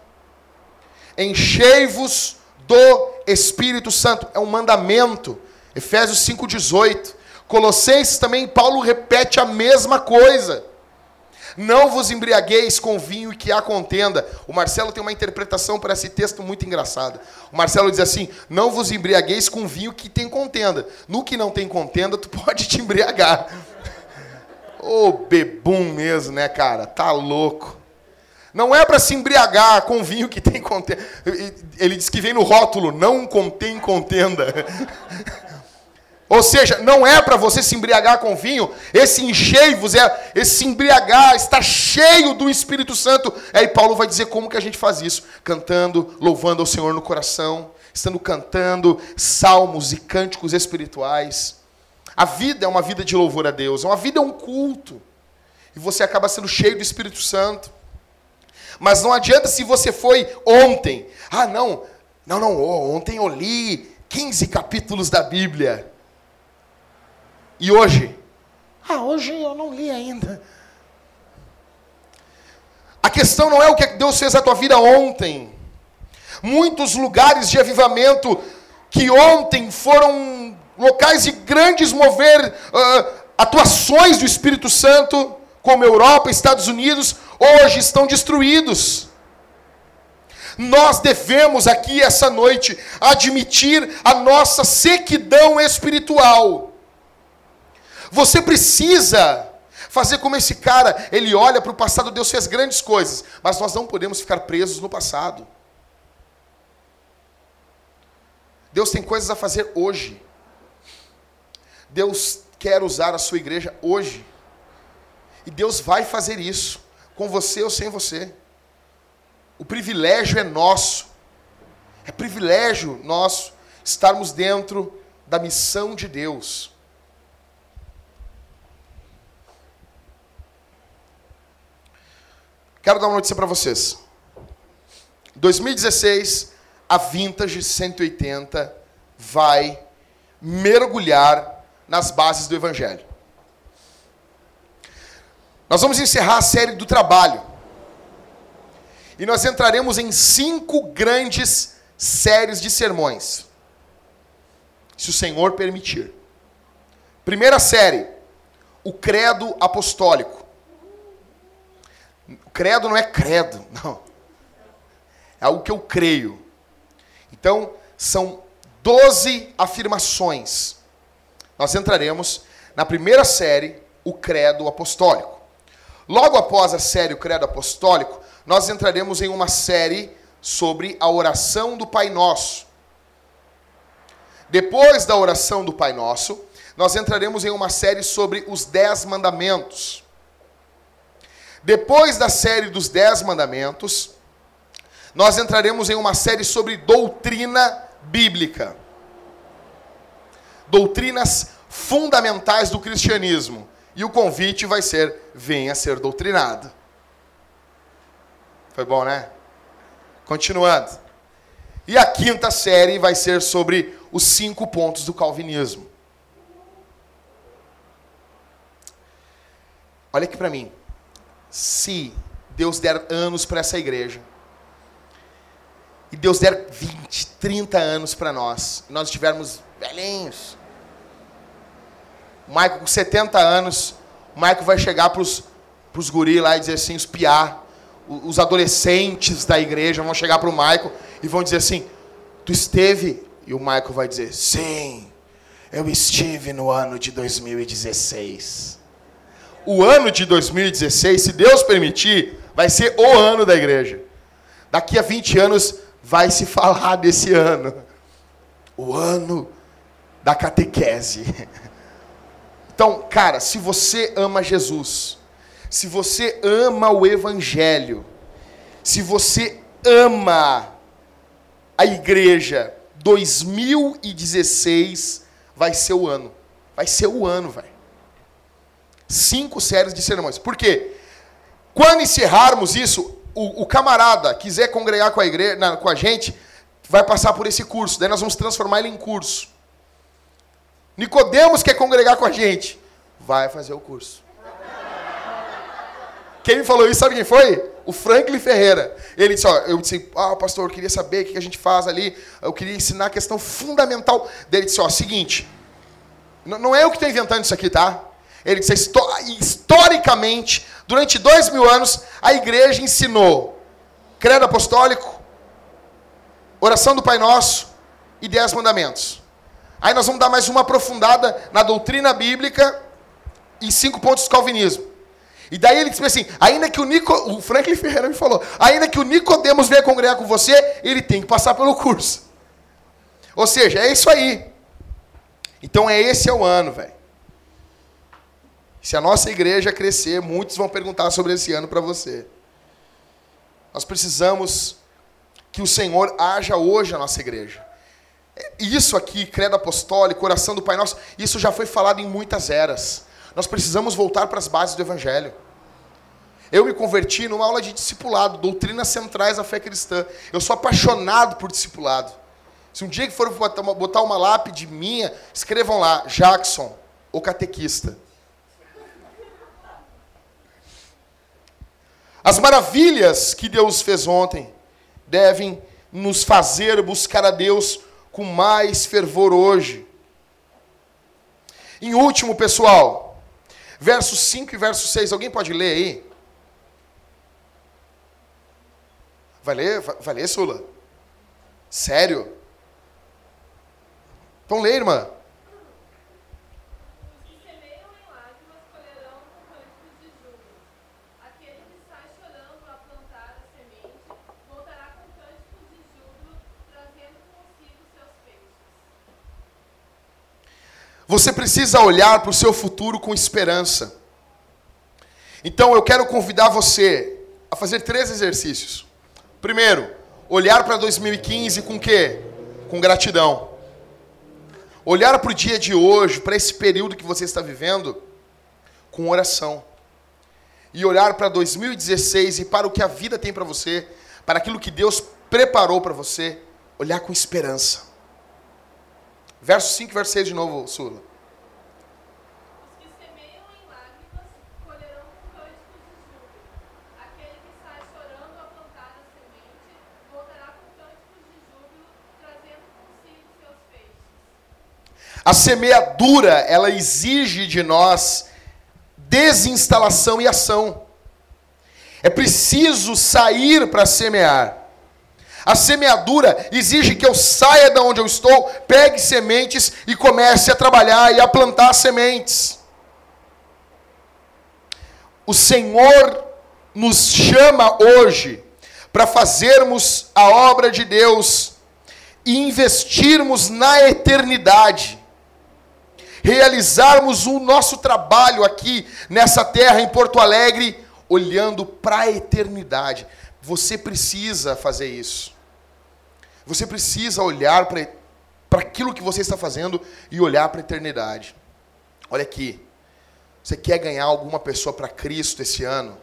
Enchei-vos do Espírito Santo. É um mandamento. Efésios 5,18. Colossenses também, Paulo repete a mesma coisa. Não vos embriagueis com vinho que há contenda. O Marcelo tem uma interpretação para esse texto muito engraçada. O Marcelo diz assim: Não vos embriagueis com vinho que tem contenda. No que não tem contenda, tu [LAUGHS] pode te embriagar. Ô oh, bebum mesmo, né, cara? Tá louco. Não é para se embriagar com vinho que tem contenda. Ele diz que vem no rótulo: Não contém contenda. [LAUGHS] Ou seja, não é para você se embriagar com vinho, esse enchei-vos, é esse embriagar, estar cheio do Espírito Santo. Aí Paulo vai dizer como que a gente faz isso: cantando, louvando ao Senhor no coração, estando cantando salmos e cânticos espirituais. A vida é uma vida de louvor a Deus, uma vida é um culto. E você acaba sendo cheio do Espírito Santo. Mas não adianta se você foi ontem. Ah, não, não, não, ontem eu li 15 capítulos da Bíblia. E hoje? Ah, hoje eu não li ainda. A questão não é o que Deus fez na tua vida ontem. Muitos lugares de avivamento que ontem foram locais de grandes mover uh, atuações do Espírito Santo, como Europa, Estados Unidos, hoje estão destruídos. Nós devemos aqui essa noite admitir a nossa sequidão espiritual você precisa fazer como esse cara, ele olha para o passado, Deus fez grandes coisas, mas nós não podemos ficar presos no passado. Deus tem coisas a fazer hoje. Deus quer usar a sua igreja hoje. E Deus vai fazer isso, com você ou sem você. O privilégio é nosso. É privilégio nosso estarmos dentro da missão de Deus. Quero dar uma notícia para vocês. 2016, a Vintage 180 vai mergulhar nas bases do Evangelho. Nós vamos encerrar a série do trabalho. E nós entraremos em cinco grandes séries de sermões. Se o Senhor permitir. Primeira série, o Credo Apostólico. Credo não é credo, [LAUGHS] não. É algo que eu creio. Então, são 12 afirmações. Nós entraremos na primeira série, o Credo Apostólico. Logo após a série O Credo Apostólico, nós entraremos em uma série sobre a oração do Pai Nosso. Depois da oração do Pai Nosso, nós entraremos em uma série sobre os Dez Mandamentos. Depois da série dos Dez Mandamentos, nós entraremos em uma série sobre doutrina bíblica. Doutrinas fundamentais do cristianismo. E o convite vai ser: venha ser doutrinado. Foi bom, né? Continuando. E a quinta série vai ser sobre os cinco pontos do calvinismo. Olha aqui para mim se Deus der anos para essa igreja, e Deus der 20, 30 anos para nós, e nós estivermos velhinhos, o Maico com 70 anos, o Maico vai chegar para os para os guri lá e dizer assim, os piá, os adolescentes da igreja vão chegar para o Michael e vão dizer assim, tu esteve? E o Michael vai dizer, sim, eu estive no ano de 2016. O ano de 2016, se Deus permitir, vai ser o ano da igreja. Daqui a 20 anos vai se falar desse ano. O ano da catequese. Então, cara, se você ama Jesus, se você ama o Evangelho, se você ama a igreja, 2016 vai ser o ano. Vai ser o ano, velho. Cinco séries de sermões. Por quê? Quando encerrarmos isso, o, o camarada quiser congregar com a igreja, na, com a gente, vai passar por esse curso. Daí nós vamos transformar ele em curso. Nicodemos quer congregar com a gente. Vai fazer o curso. Quem me falou isso, sabe quem foi? O Franklin Ferreira. Ele disse, ó, eu disse, ah, pastor, eu queria saber o que a gente faz ali. Eu queria ensinar a questão fundamental. Ele disse, ó, seguinte, não é eu que estou inventando isso aqui, tá? Ele disse, historicamente, durante dois mil anos, a igreja ensinou credo apostólico, oração do Pai Nosso e dez mandamentos. Aí nós vamos dar mais uma aprofundada na doutrina bíblica e cinco pontos do calvinismo. E daí ele disse assim, ainda que o Nico, o Franklin Ferreira me falou, ainda que o Nicodemos venha congregar com você, ele tem que passar pelo curso. Ou seja, é isso aí. Então é esse é o ano, velho. Se a nossa igreja crescer, muitos vão perguntar sobre esse ano para você. Nós precisamos que o Senhor haja hoje na nossa igreja. Isso aqui, credo apostólico, coração do Pai Nosso, isso já foi falado em muitas eras. Nós precisamos voltar para as bases do Evangelho. Eu me converti numa aula de discipulado, doutrinas centrais da fé cristã. Eu sou apaixonado por discipulado. Se um dia que for botar uma lápide minha, escrevam lá, Jackson, o catequista. As maravilhas que Deus fez ontem devem nos fazer buscar a Deus com mais fervor hoje. Em último, pessoal, versos 5 e verso 6, alguém pode ler aí? Vai ler? Vai ler, Sula? Sério? Então lê, irmã. Você precisa olhar para o seu futuro com esperança. Então eu quero convidar você a fazer três exercícios. Primeiro, olhar para 2015 com quê? Com gratidão. Olhar para o dia de hoje, para esse período que você está vivendo, com oração. E olhar para 2016 e para o que a vida tem para você, para aquilo que Deus preparou para você, olhar com esperança. Verso 5, verso 6 de novo, Sula. A semeadura, ela exige de nós desinstalação e ação. É preciso sair para semear. A semeadura exige que eu saia de onde eu estou, pegue sementes e comece a trabalhar e a plantar sementes. O Senhor nos chama hoje para fazermos a obra de Deus e investirmos na eternidade. Realizarmos o nosso trabalho aqui nessa terra em Porto Alegre, olhando para a eternidade. Você precisa fazer isso. Você precisa olhar para aquilo que você está fazendo e olhar para a eternidade. Olha aqui. Você quer ganhar alguma pessoa para Cristo esse ano?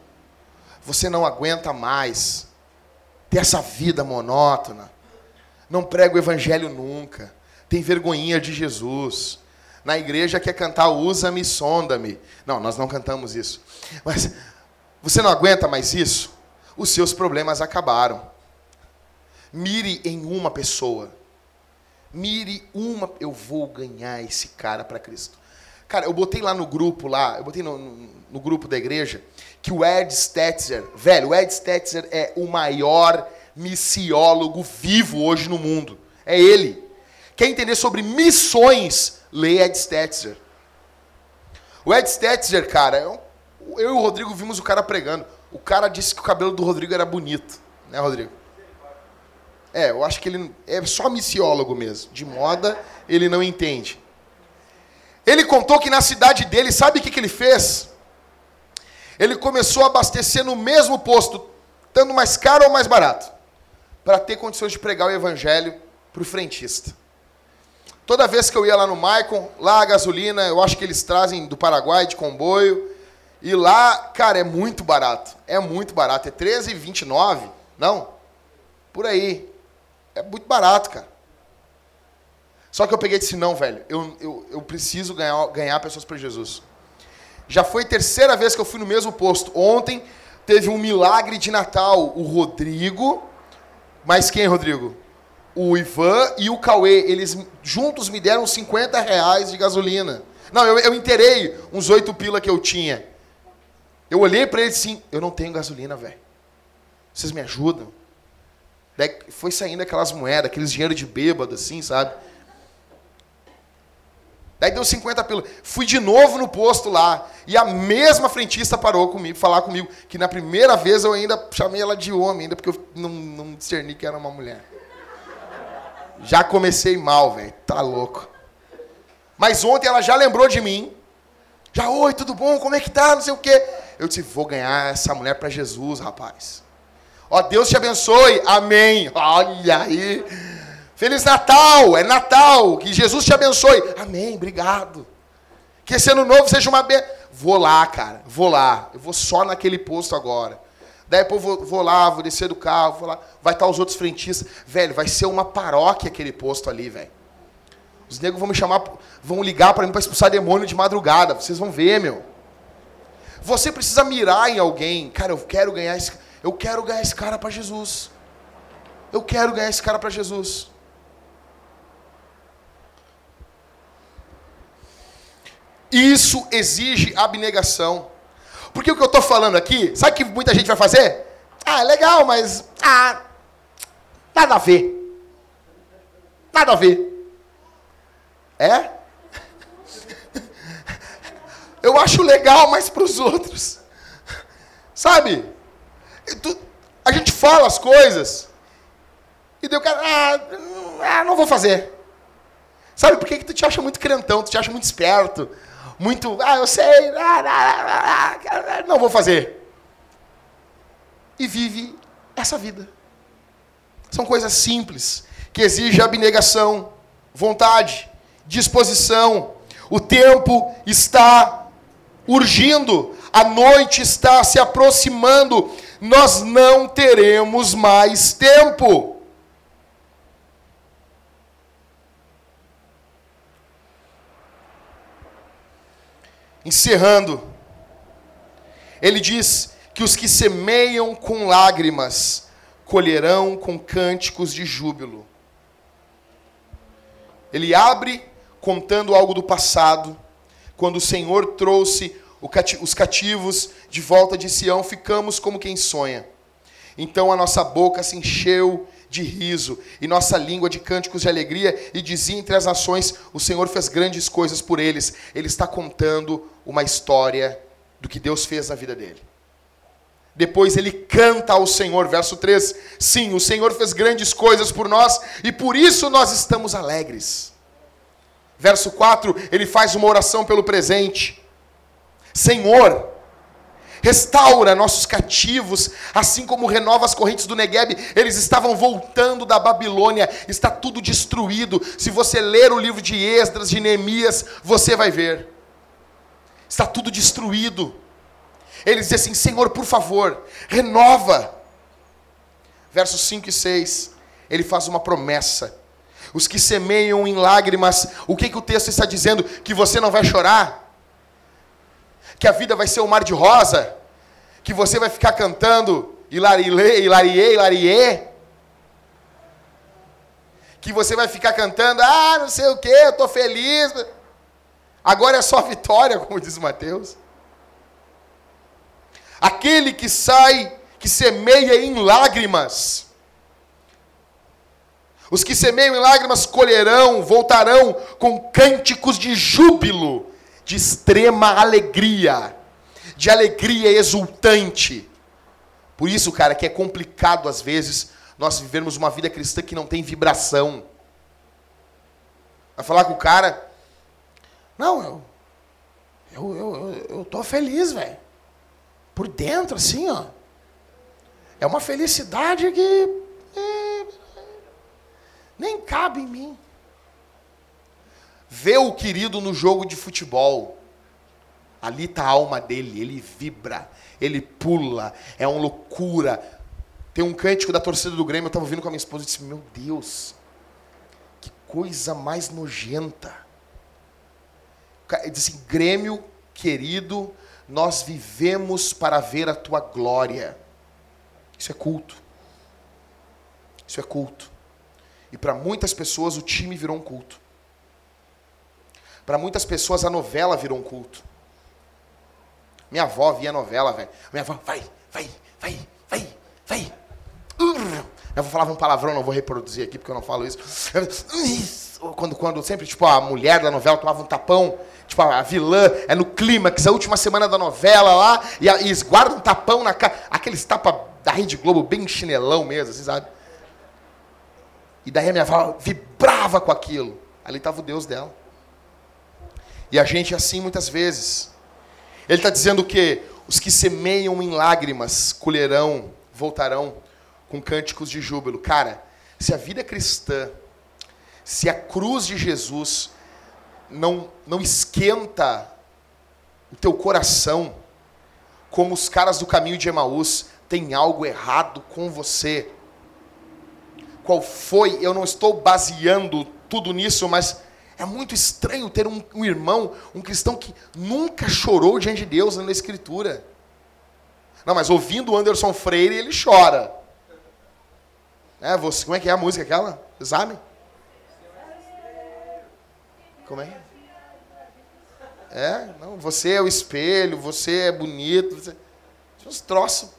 Você não aguenta mais ter essa vida monótona. Não prega o evangelho nunca. Tem vergonhinha de Jesus. Na igreja quer cantar Usa-me, sonda-me. Não, nós não cantamos isso. Mas você não aguenta mais isso? Os seus problemas acabaram. Mire em uma pessoa. Mire uma. Eu vou ganhar esse cara para Cristo. Cara, eu botei lá no grupo lá, eu botei no, no, no grupo da igreja, que o Ed Stetzer, velho, o Ed Stetzer é o maior missiólogo vivo hoje no mundo. É ele. Quer entender sobre missões? Lê Ed Stetzer. O Ed Stetzer, cara, eu, eu e o Rodrigo vimos o cara pregando. O cara disse que o cabelo do Rodrigo era bonito. Né, Rodrigo? É, eu acho que ele é só missiólogo mesmo. De moda, ele não entende. Ele contou que na cidade dele, sabe o que, que ele fez? Ele começou a abastecer no mesmo posto, tanto mais caro ou mais barato, para ter condições de pregar o evangelho para o frentista. Toda vez que eu ia lá no Maicon, lá a gasolina, eu acho que eles trazem do Paraguai de comboio. E lá, cara, é muito barato. É muito barato. É 13,29? Não. Por aí. É muito barato, cara. Só que eu peguei e disse, não, velho, eu, eu, eu preciso ganhar, ganhar pessoas para Jesus. Já foi a terceira vez que eu fui no mesmo posto. Ontem teve um milagre de Natal. O Rodrigo. Mas quem, Rodrigo? O Ivan e o Cauê. Eles juntos me deram 50 reais de gasolina. Não, eu, eu inteirei uns oito pila que eu tinha. Eu olhei para eles assim, eu não tenho gasolina, velho. Vocês me ajudam? Daí foi saindo aquelas moedas, aqueles dinheiro de bêbado, assim, sabe? Daí deu 50 pila. Fui de novo no posto lá. E a mesma frentista parou comigo, falar comigo. Que na primeira vez eu ainda chamei ela de homem, ainda porque eu não, não discerni que era uma mulher. Já comecei mal, velho. Tá louco. Mas ontem ela já lembrou de mim. Já, oi, tudo bom? Como é que tá? Não sei o quê. Eu disse, vou ganhar essa mulher para Jesus, rapaz. Ó, Deus te abençoe. Amém. Olha aí. Feliz Natal, é Natal, que Jesus te abençoe. Amém, obrigado. Que esse ano novo seja uma benção. Vou lá, cara, vou lá. Eu vou só naquele posto agora. Daí depois vou, vou lá, vou descer do carro, vou lá. Vai estar os outros frentistas. Velho, vai ser uma paróquia aquele posto ali, velho. Os negros vão me chamar, vão ligar para mim para expulsar demônio de madrugada. Vocês vão ver, meu. Você precisa mirar em alguém. Cara, eu quero ganhar esse, eu quero ganhar esse cara para Jesus. Eu quero ganhar esse cara para Jesus. Isso exige abnegação. Porque o que eu estou falando aqui, sabe o que muita gente vai fazer? Ah, legal, mas. Ah, nada a ver. Nada a ver. É? [LAUGHS] Eu acho legal, mas para os outros. Sabe? A gente fala as coisas. E deu cara. Ah, não vou fazer. Sabe por que, que tu te acha muito crentão, tu te acha muito esperto, muito, ah, eu sei, não vou fazer. E vive essa vida. São coisas simples, que exigem abnegação, vontade, disposição. O tempo está urgindo, a noite está se aproximando, nós não teremos mais tempo. Encerrando, ele diz que os que semeiam com lágrimas colherão com cânticos de júbilo. Ele abre contando algo do passado, quando o Senhor trouxe os cativos de volta de Sião, ficamos como quem sonha. Então a nossa boca se encheu de riso e nossa língua de cânticos de alegria e dizia entre as nações: O Senhor fez grandes coisas por eles. Ele está contando uma história do que Deus fez na vida dele. Depois ele canta ao Senhor, verso 3: Sim, o Senhor fez grandes coisas por nós e por isso nós estamos alegres. Verso 4, ele faz uma oração pelo presente: Senhor, restaura nossos cativos, assim como renova as correntes do Negueb. Eles estavam voltando da Babilônia, está tudo destruído. Se você ler o livro de Esdras, de Neemias, você vai ver. Está tudo destruído. Eles dizem assim: Senhor, por favor, renova. Versos 5 e 6, ele faz uma promessa. Os que semeiam em lágrimas, o que, que o texto está dizendo? Que você não vai chorar? Que a vida vai ser um mar de rosa, que você vai ficar cantando hilarie, hilarie, hilarie, que você vai ficar cantando, ah, não sei o que, eu estou feliz. Agora é só vitória, como diz Mateus. Aquele que sai, que semeia em lágrimas. Os que semeiam em lágrimas colherão, voltarão com cânticos de júbilo, de extrema alegria, de alegria exultante. Por isso, cara, que é complicado às vezes nós vivermos uma vida cristã que não tem vibração. Vai falar com o cara, não, eu, eu, eu, eu tô feliz, velho. Por dentro, assim, ó. É uma felicidade que é, nem cabe em mim. Vê o querido no jogo de futebol. Ali está a alma dele, ele vibra, ele pula, é uma loucura. Tem um cântico da torcida do Grêmio, eu estava ouvindo com a minha esposa e disse: Meu Deus, que coisa mais nojenta. Ele disse assim: Grêmio querido, nós vivemos para ver a tua glória. Isso é culto. Isso é culto. E para muitas pessoas o time virou um culto. Para muitas pessoas a novela virou um culto. Minha avó via novela, velho. Minha avó, vai, vai, vai, vai, vai. Minha avó falava um palavrão, não vou reproduzir aqui porque eu não falo isso. Quando, quando sempre, tipo, a mulher da novela tomava um tapão, tipo, a vilã é no clímax, a última semana da novela lá, e, a, e um tapão na cara. Aqueles tapas da Rede Globo, bem chinelão mesmo, assim, sabe? E daí a minha avó vibrava com aquilo. Ali estava o Deus dela. E a gente é assim muitas vezes. Ele está dizendo que os que semeiam em lágrimas colherão, voltarão com cânticos de júbilo. Cara, se a vida é cristã, se a cruz de Jesus não, não esquenta o teu coração, como os caras do caminho de Emaús, tem algo errado com você. Qual foi? Eu não estou baseando tudo nisso, mas é muito estranho ter um, um irmão, um cristão que nunca chorou diante de Deus na Escritura. Não, mas ouvindo o Anderson Freire, ele chora. É, você, como é que é a música aquela? Sabe? Como é? É, não, você é o espelho, você é bonito. Você... Uns troços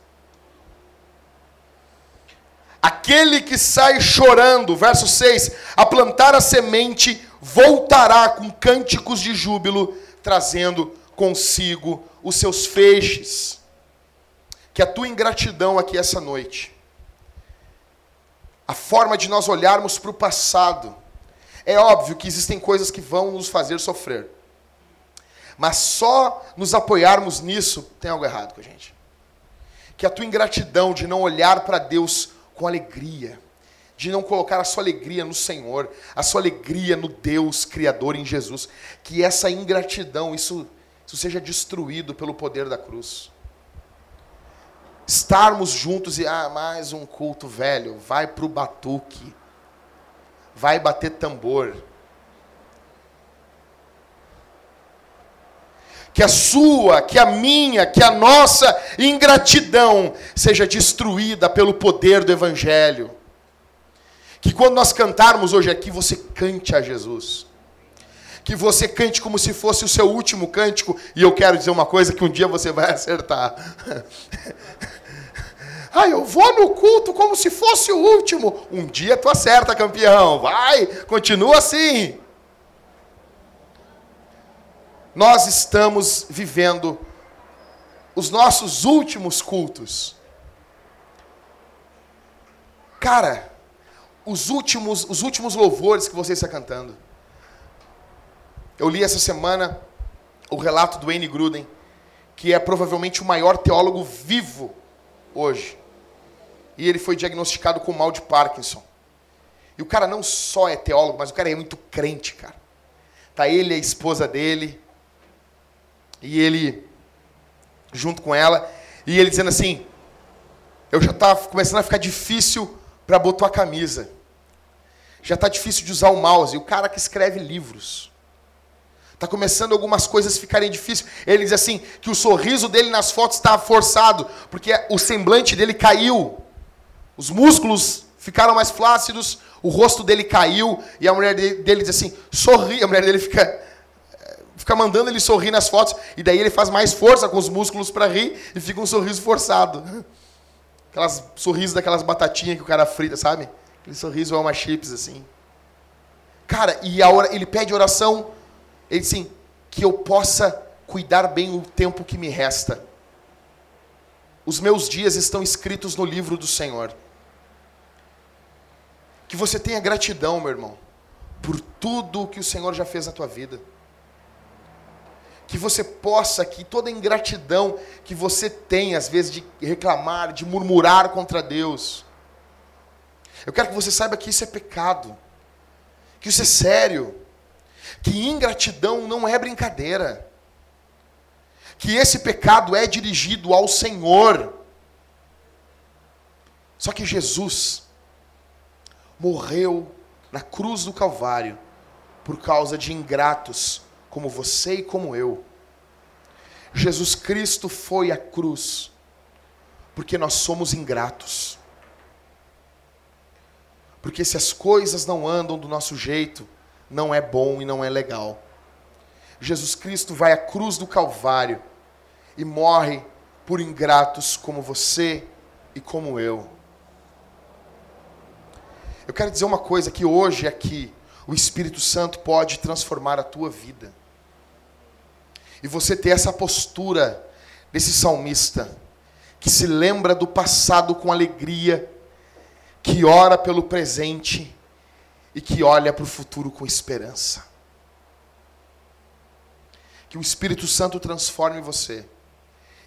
Aquele que sai chorando, verso 6, a plantar a semente, voltará com cânticos de júbilo, trazendo consigo os seus feixes. Que a tua ingratidão aqui essa noite, a forma de nós olharmos para o passado, é óbvio que existem coisas que vão nos fazer sofrer. Mas só nos apoiarmos nisso tem algo errado com a gente. Que a tua ingratidão de não olhar para Deus com alegria, de não colocar a sua alegria no Senhor, a sua alegria no Deus Criador em Jesus, que essa ingratidão, isso, isso seja destruído pelo poder da cruz. Estarmos juntos e, ah, mais um culto velho, vai para o batuque, vai bater tambor. que a sua, que a minha, que a nossa ingratidão seja destruída pelo poder do Evangelho. Que quando nós cantarmos hoje aqui, você cante a Jesus. Que você cante como se fosse o seu último cântico. E eu quero dizer uma coisa que um dia você vai [LAUGHS] acertar. Ah, eu vou no culto como se fosse o último. Um dia tu acerta, campeão. Vai, continua assim nós estamos vivendo os nossos últimos cultos. Cara, os últimos, os últimos louvores que você está cantando. Eu li essa semana o relato do Wayne Gruden, que é provavelmente o maior teólogo vivo hoje. E ele foi diagnosticado com mal de Parkinson. E o cara não só é teólogo, mas o cara é muito crente, cara. Tá ele e a esposa dele, e ele, junto com ela, e ele dizendo assim: Eu já estava começando a ficar difícil para botar a camisa. Já está difícil de usar o mouse. E o cara que escreve livros. Está começando algumas coisas ficarem difíceis. Ele diz assim: que o sorriso dele nas fotos estava forçado, porque o semblante dele caiu. Os músculos ficaram mais flácidos, o rosto dele caiu, e a mulher dele diz assim: sorri. A mulher dele fica fica mandando ele sorrir nas fotos, e daí ele faz mais força com os músculos para rir e fica um sorriso forçado. [LAUGHS] Aquelas sorrisos daquelas batatinhas que o cara frita, sabe? Aquele sorriso alma chips assim. Cara, e a hora, ele pede oração, ele diz assim, que eu possa cuidar bem o tempo que me resta. Os meus dias estão escritos no livro do Senhor. Que você tenha gratidão, meu irmão, por tudo que o Senhor já fez na tua vida. Que você possa, que toda ingratidão que você tem, às vezes, de reclamar, de murmurar contra Deus. Eu quero que você saiba que isso é pecado. Que isso é sério. Que ingratidão não é brincadeira. Que esse pecado é dirigido ao Senhor. Só que Jesus, morreu na cruz do Calvário por causa de ingratos como você e como eu. Jesus Cristo foi à cruz porque nós somos ingratos. Porque se as coisas não andam do nosso jeito, não é bom e não é legal. Jesus Cristo vai à cruz do Calvário e morre por ingratos como você e como eu. Eu quero dizer uma coisa que hoje aqui o Espírito Santo pode transformar a tua vida. E você ter essa postura desse salmista que se lembra do passado com alegria, que ora pelo presente e que olha para o futuro com esperança. Que o Espírito Santo transforme você.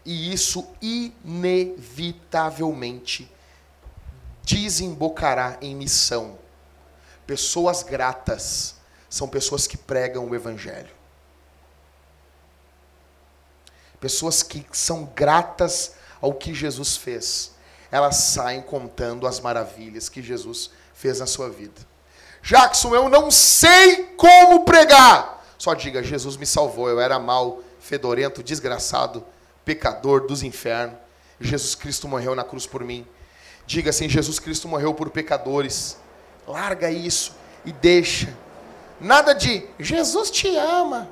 E isso inevitavelmente desembocará em missão. Pessoas gratas são pessoas que pregam o Evangelho. Pessoas que são gratas ao que Jesus fez. Elas saem contando as maravilhas que Jesus fez na sua vida. Jackson, eu não sei como pregar. Só diga: Jesus me salvou. Eu era mal, fedorento, desgraçado, pecador dos infernos. Jesus Cristo morreu na cruz por mim. Diga assim: Jesus Cristo morreu por pecadores. Larga isso e deixa. Nada de Jesus te ama.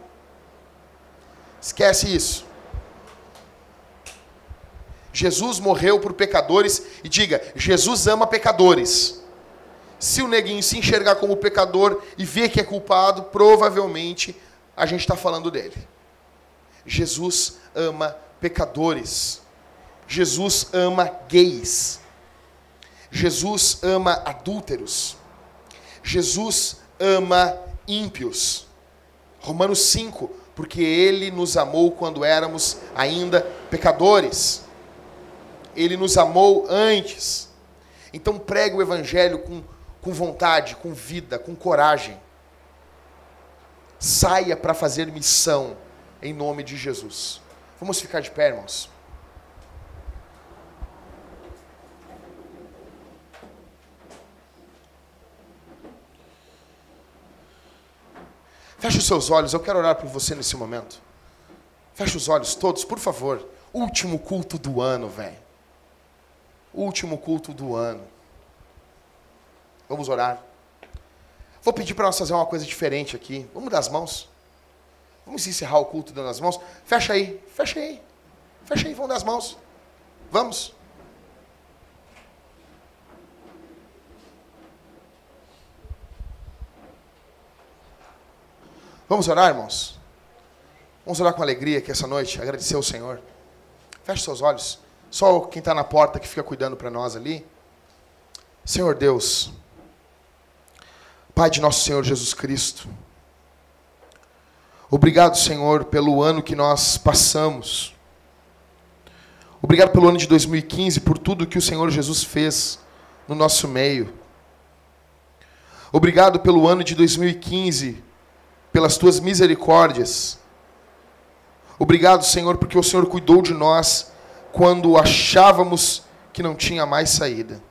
Esquece isso. Jesus morreu por pecadores e diga: Jesus ama pecadores. Se o neguinho se enxergar como pecador e ver que é culpado, provavelmente a gente está falando dele. Jesus ama pecadores. Jesus ama gays. Jesus ama adúlteros. Jesus ama ímpios. Romanos 5, porque ele nos amou quando éramos ainda pecadores. Ele nos amou antes. Então pregue o evangelho com, com vontade, com vida, com coragem. Saia para fazer missão em nome de Jesus. Vamos ficar de pé, irmãos. Feche os seus olhos, eu quero orar por você nesse momento. Feche os olhos todos, por favor. Último culto do ano, velho. Último culto do ano. Vamos orar. Vou pedir para nós fazer uma coisa diferente aqui. Vamos dar as mãos. Vamos encerrar o culto dando as mãos. Fecha aí, fecha aí. Fecha aí, vamos dar as mãos. Vamos. Vamos orar, irmãos? Vamos orar com alegria aqui essa noite, agradecer ao Senhor. Feche seus olhos. Só quem está na porta que fica cuidando para nós ali. Senhor Deus, Pai de nosso Senhor Jesus Cristo, obrigado, Senhor, pelo ano que nós passamos. Obrigado pelo ano de 2015, por tudo que o Senhor Jesus fez no nosso meio. Obrigado pelo ano de 2015 pelas tuas misericórdias. Obrigado, Senhor, porque o Senhor cuidou de nós quando achávamos que não tinha mais saída.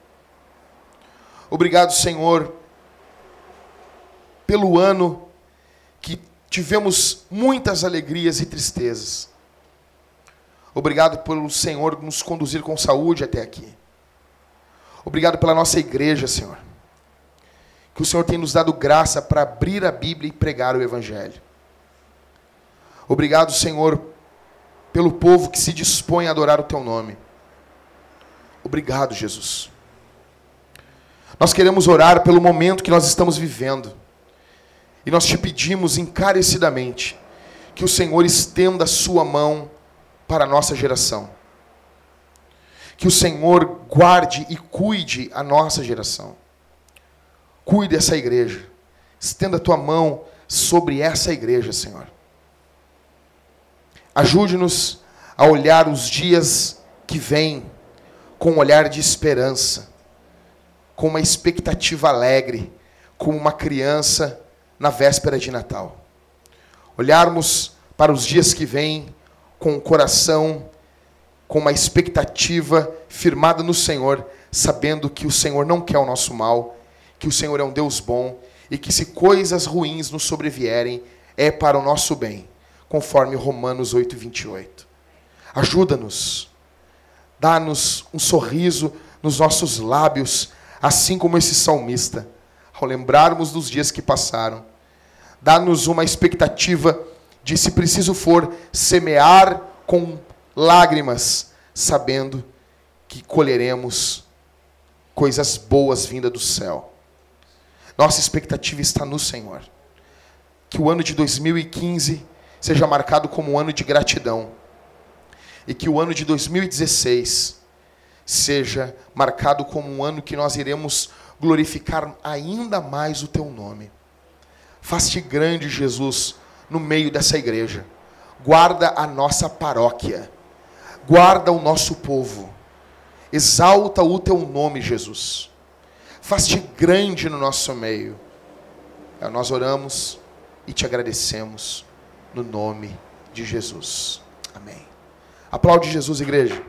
Obrigado, Senhor, pelo ano que tivemos muitas alegrias e tristezas. Obrigado pelo Senhor nos conduzir com saúde até aqui. Obrigado pela nossa igreja, Senhor que o Senhor tem nos dado graça para abrir a Bíblia e pregar o Evangelho. Obrigado, Senhor, pelo povo que se dispõe a adorar o teu nome. Obrigado, Jesus. Nós queremos orar pelo momento que nós estamos vivendo. E nós te pedimos encarecidamente que o Senhor estenda a sua mão para a nossa geração. Que o Senhor guarde e cuide a nossa geração. Cuide essa igreja. Estenda a tua mão sobre essa igreja, Senhor. Ajude-nos a olhar os dias que vêm com um olhar de esperança, com uma expectativa alegre, como uma criança na véspera de Natal. Olharmos para os dias que vêm com o coração, com uma expectativa firmada no Senhor, sabendo que o Senhor não quer o nosso mal, que o Senhor é um Deus bom e que se coisas ruins nos sobrevierem, é para o nosso bem, conforme Romanos 8, 28. Ajuda-nos, dá-nos um sorriso nos nossos lábios, assim como esse salmista ao lembrarmos dos dias que passaram. Dá-nos uma expectativa de, se preciso for, semear com lágrimas, sabendo que colheremos coisas boas vindas do céu. Nossa expectativa está no Senhor. Que o ano de 2015 seja marcado como um ano de gratidão. E que o ano de 2016 seja marcado como um ano que nós iremos glorificar ainda mais o teu nome. Faz-te grande, Jesus, no meio dessa igreja. Guarda a nossa paróquia. Guarda o nosso povo. Exalta o teu nome, Jesus. Faz-te grande no nosso meio. Nós oramos e te agradecemos no nome de Jesus. Amém. Aplaude Jesus, igreja.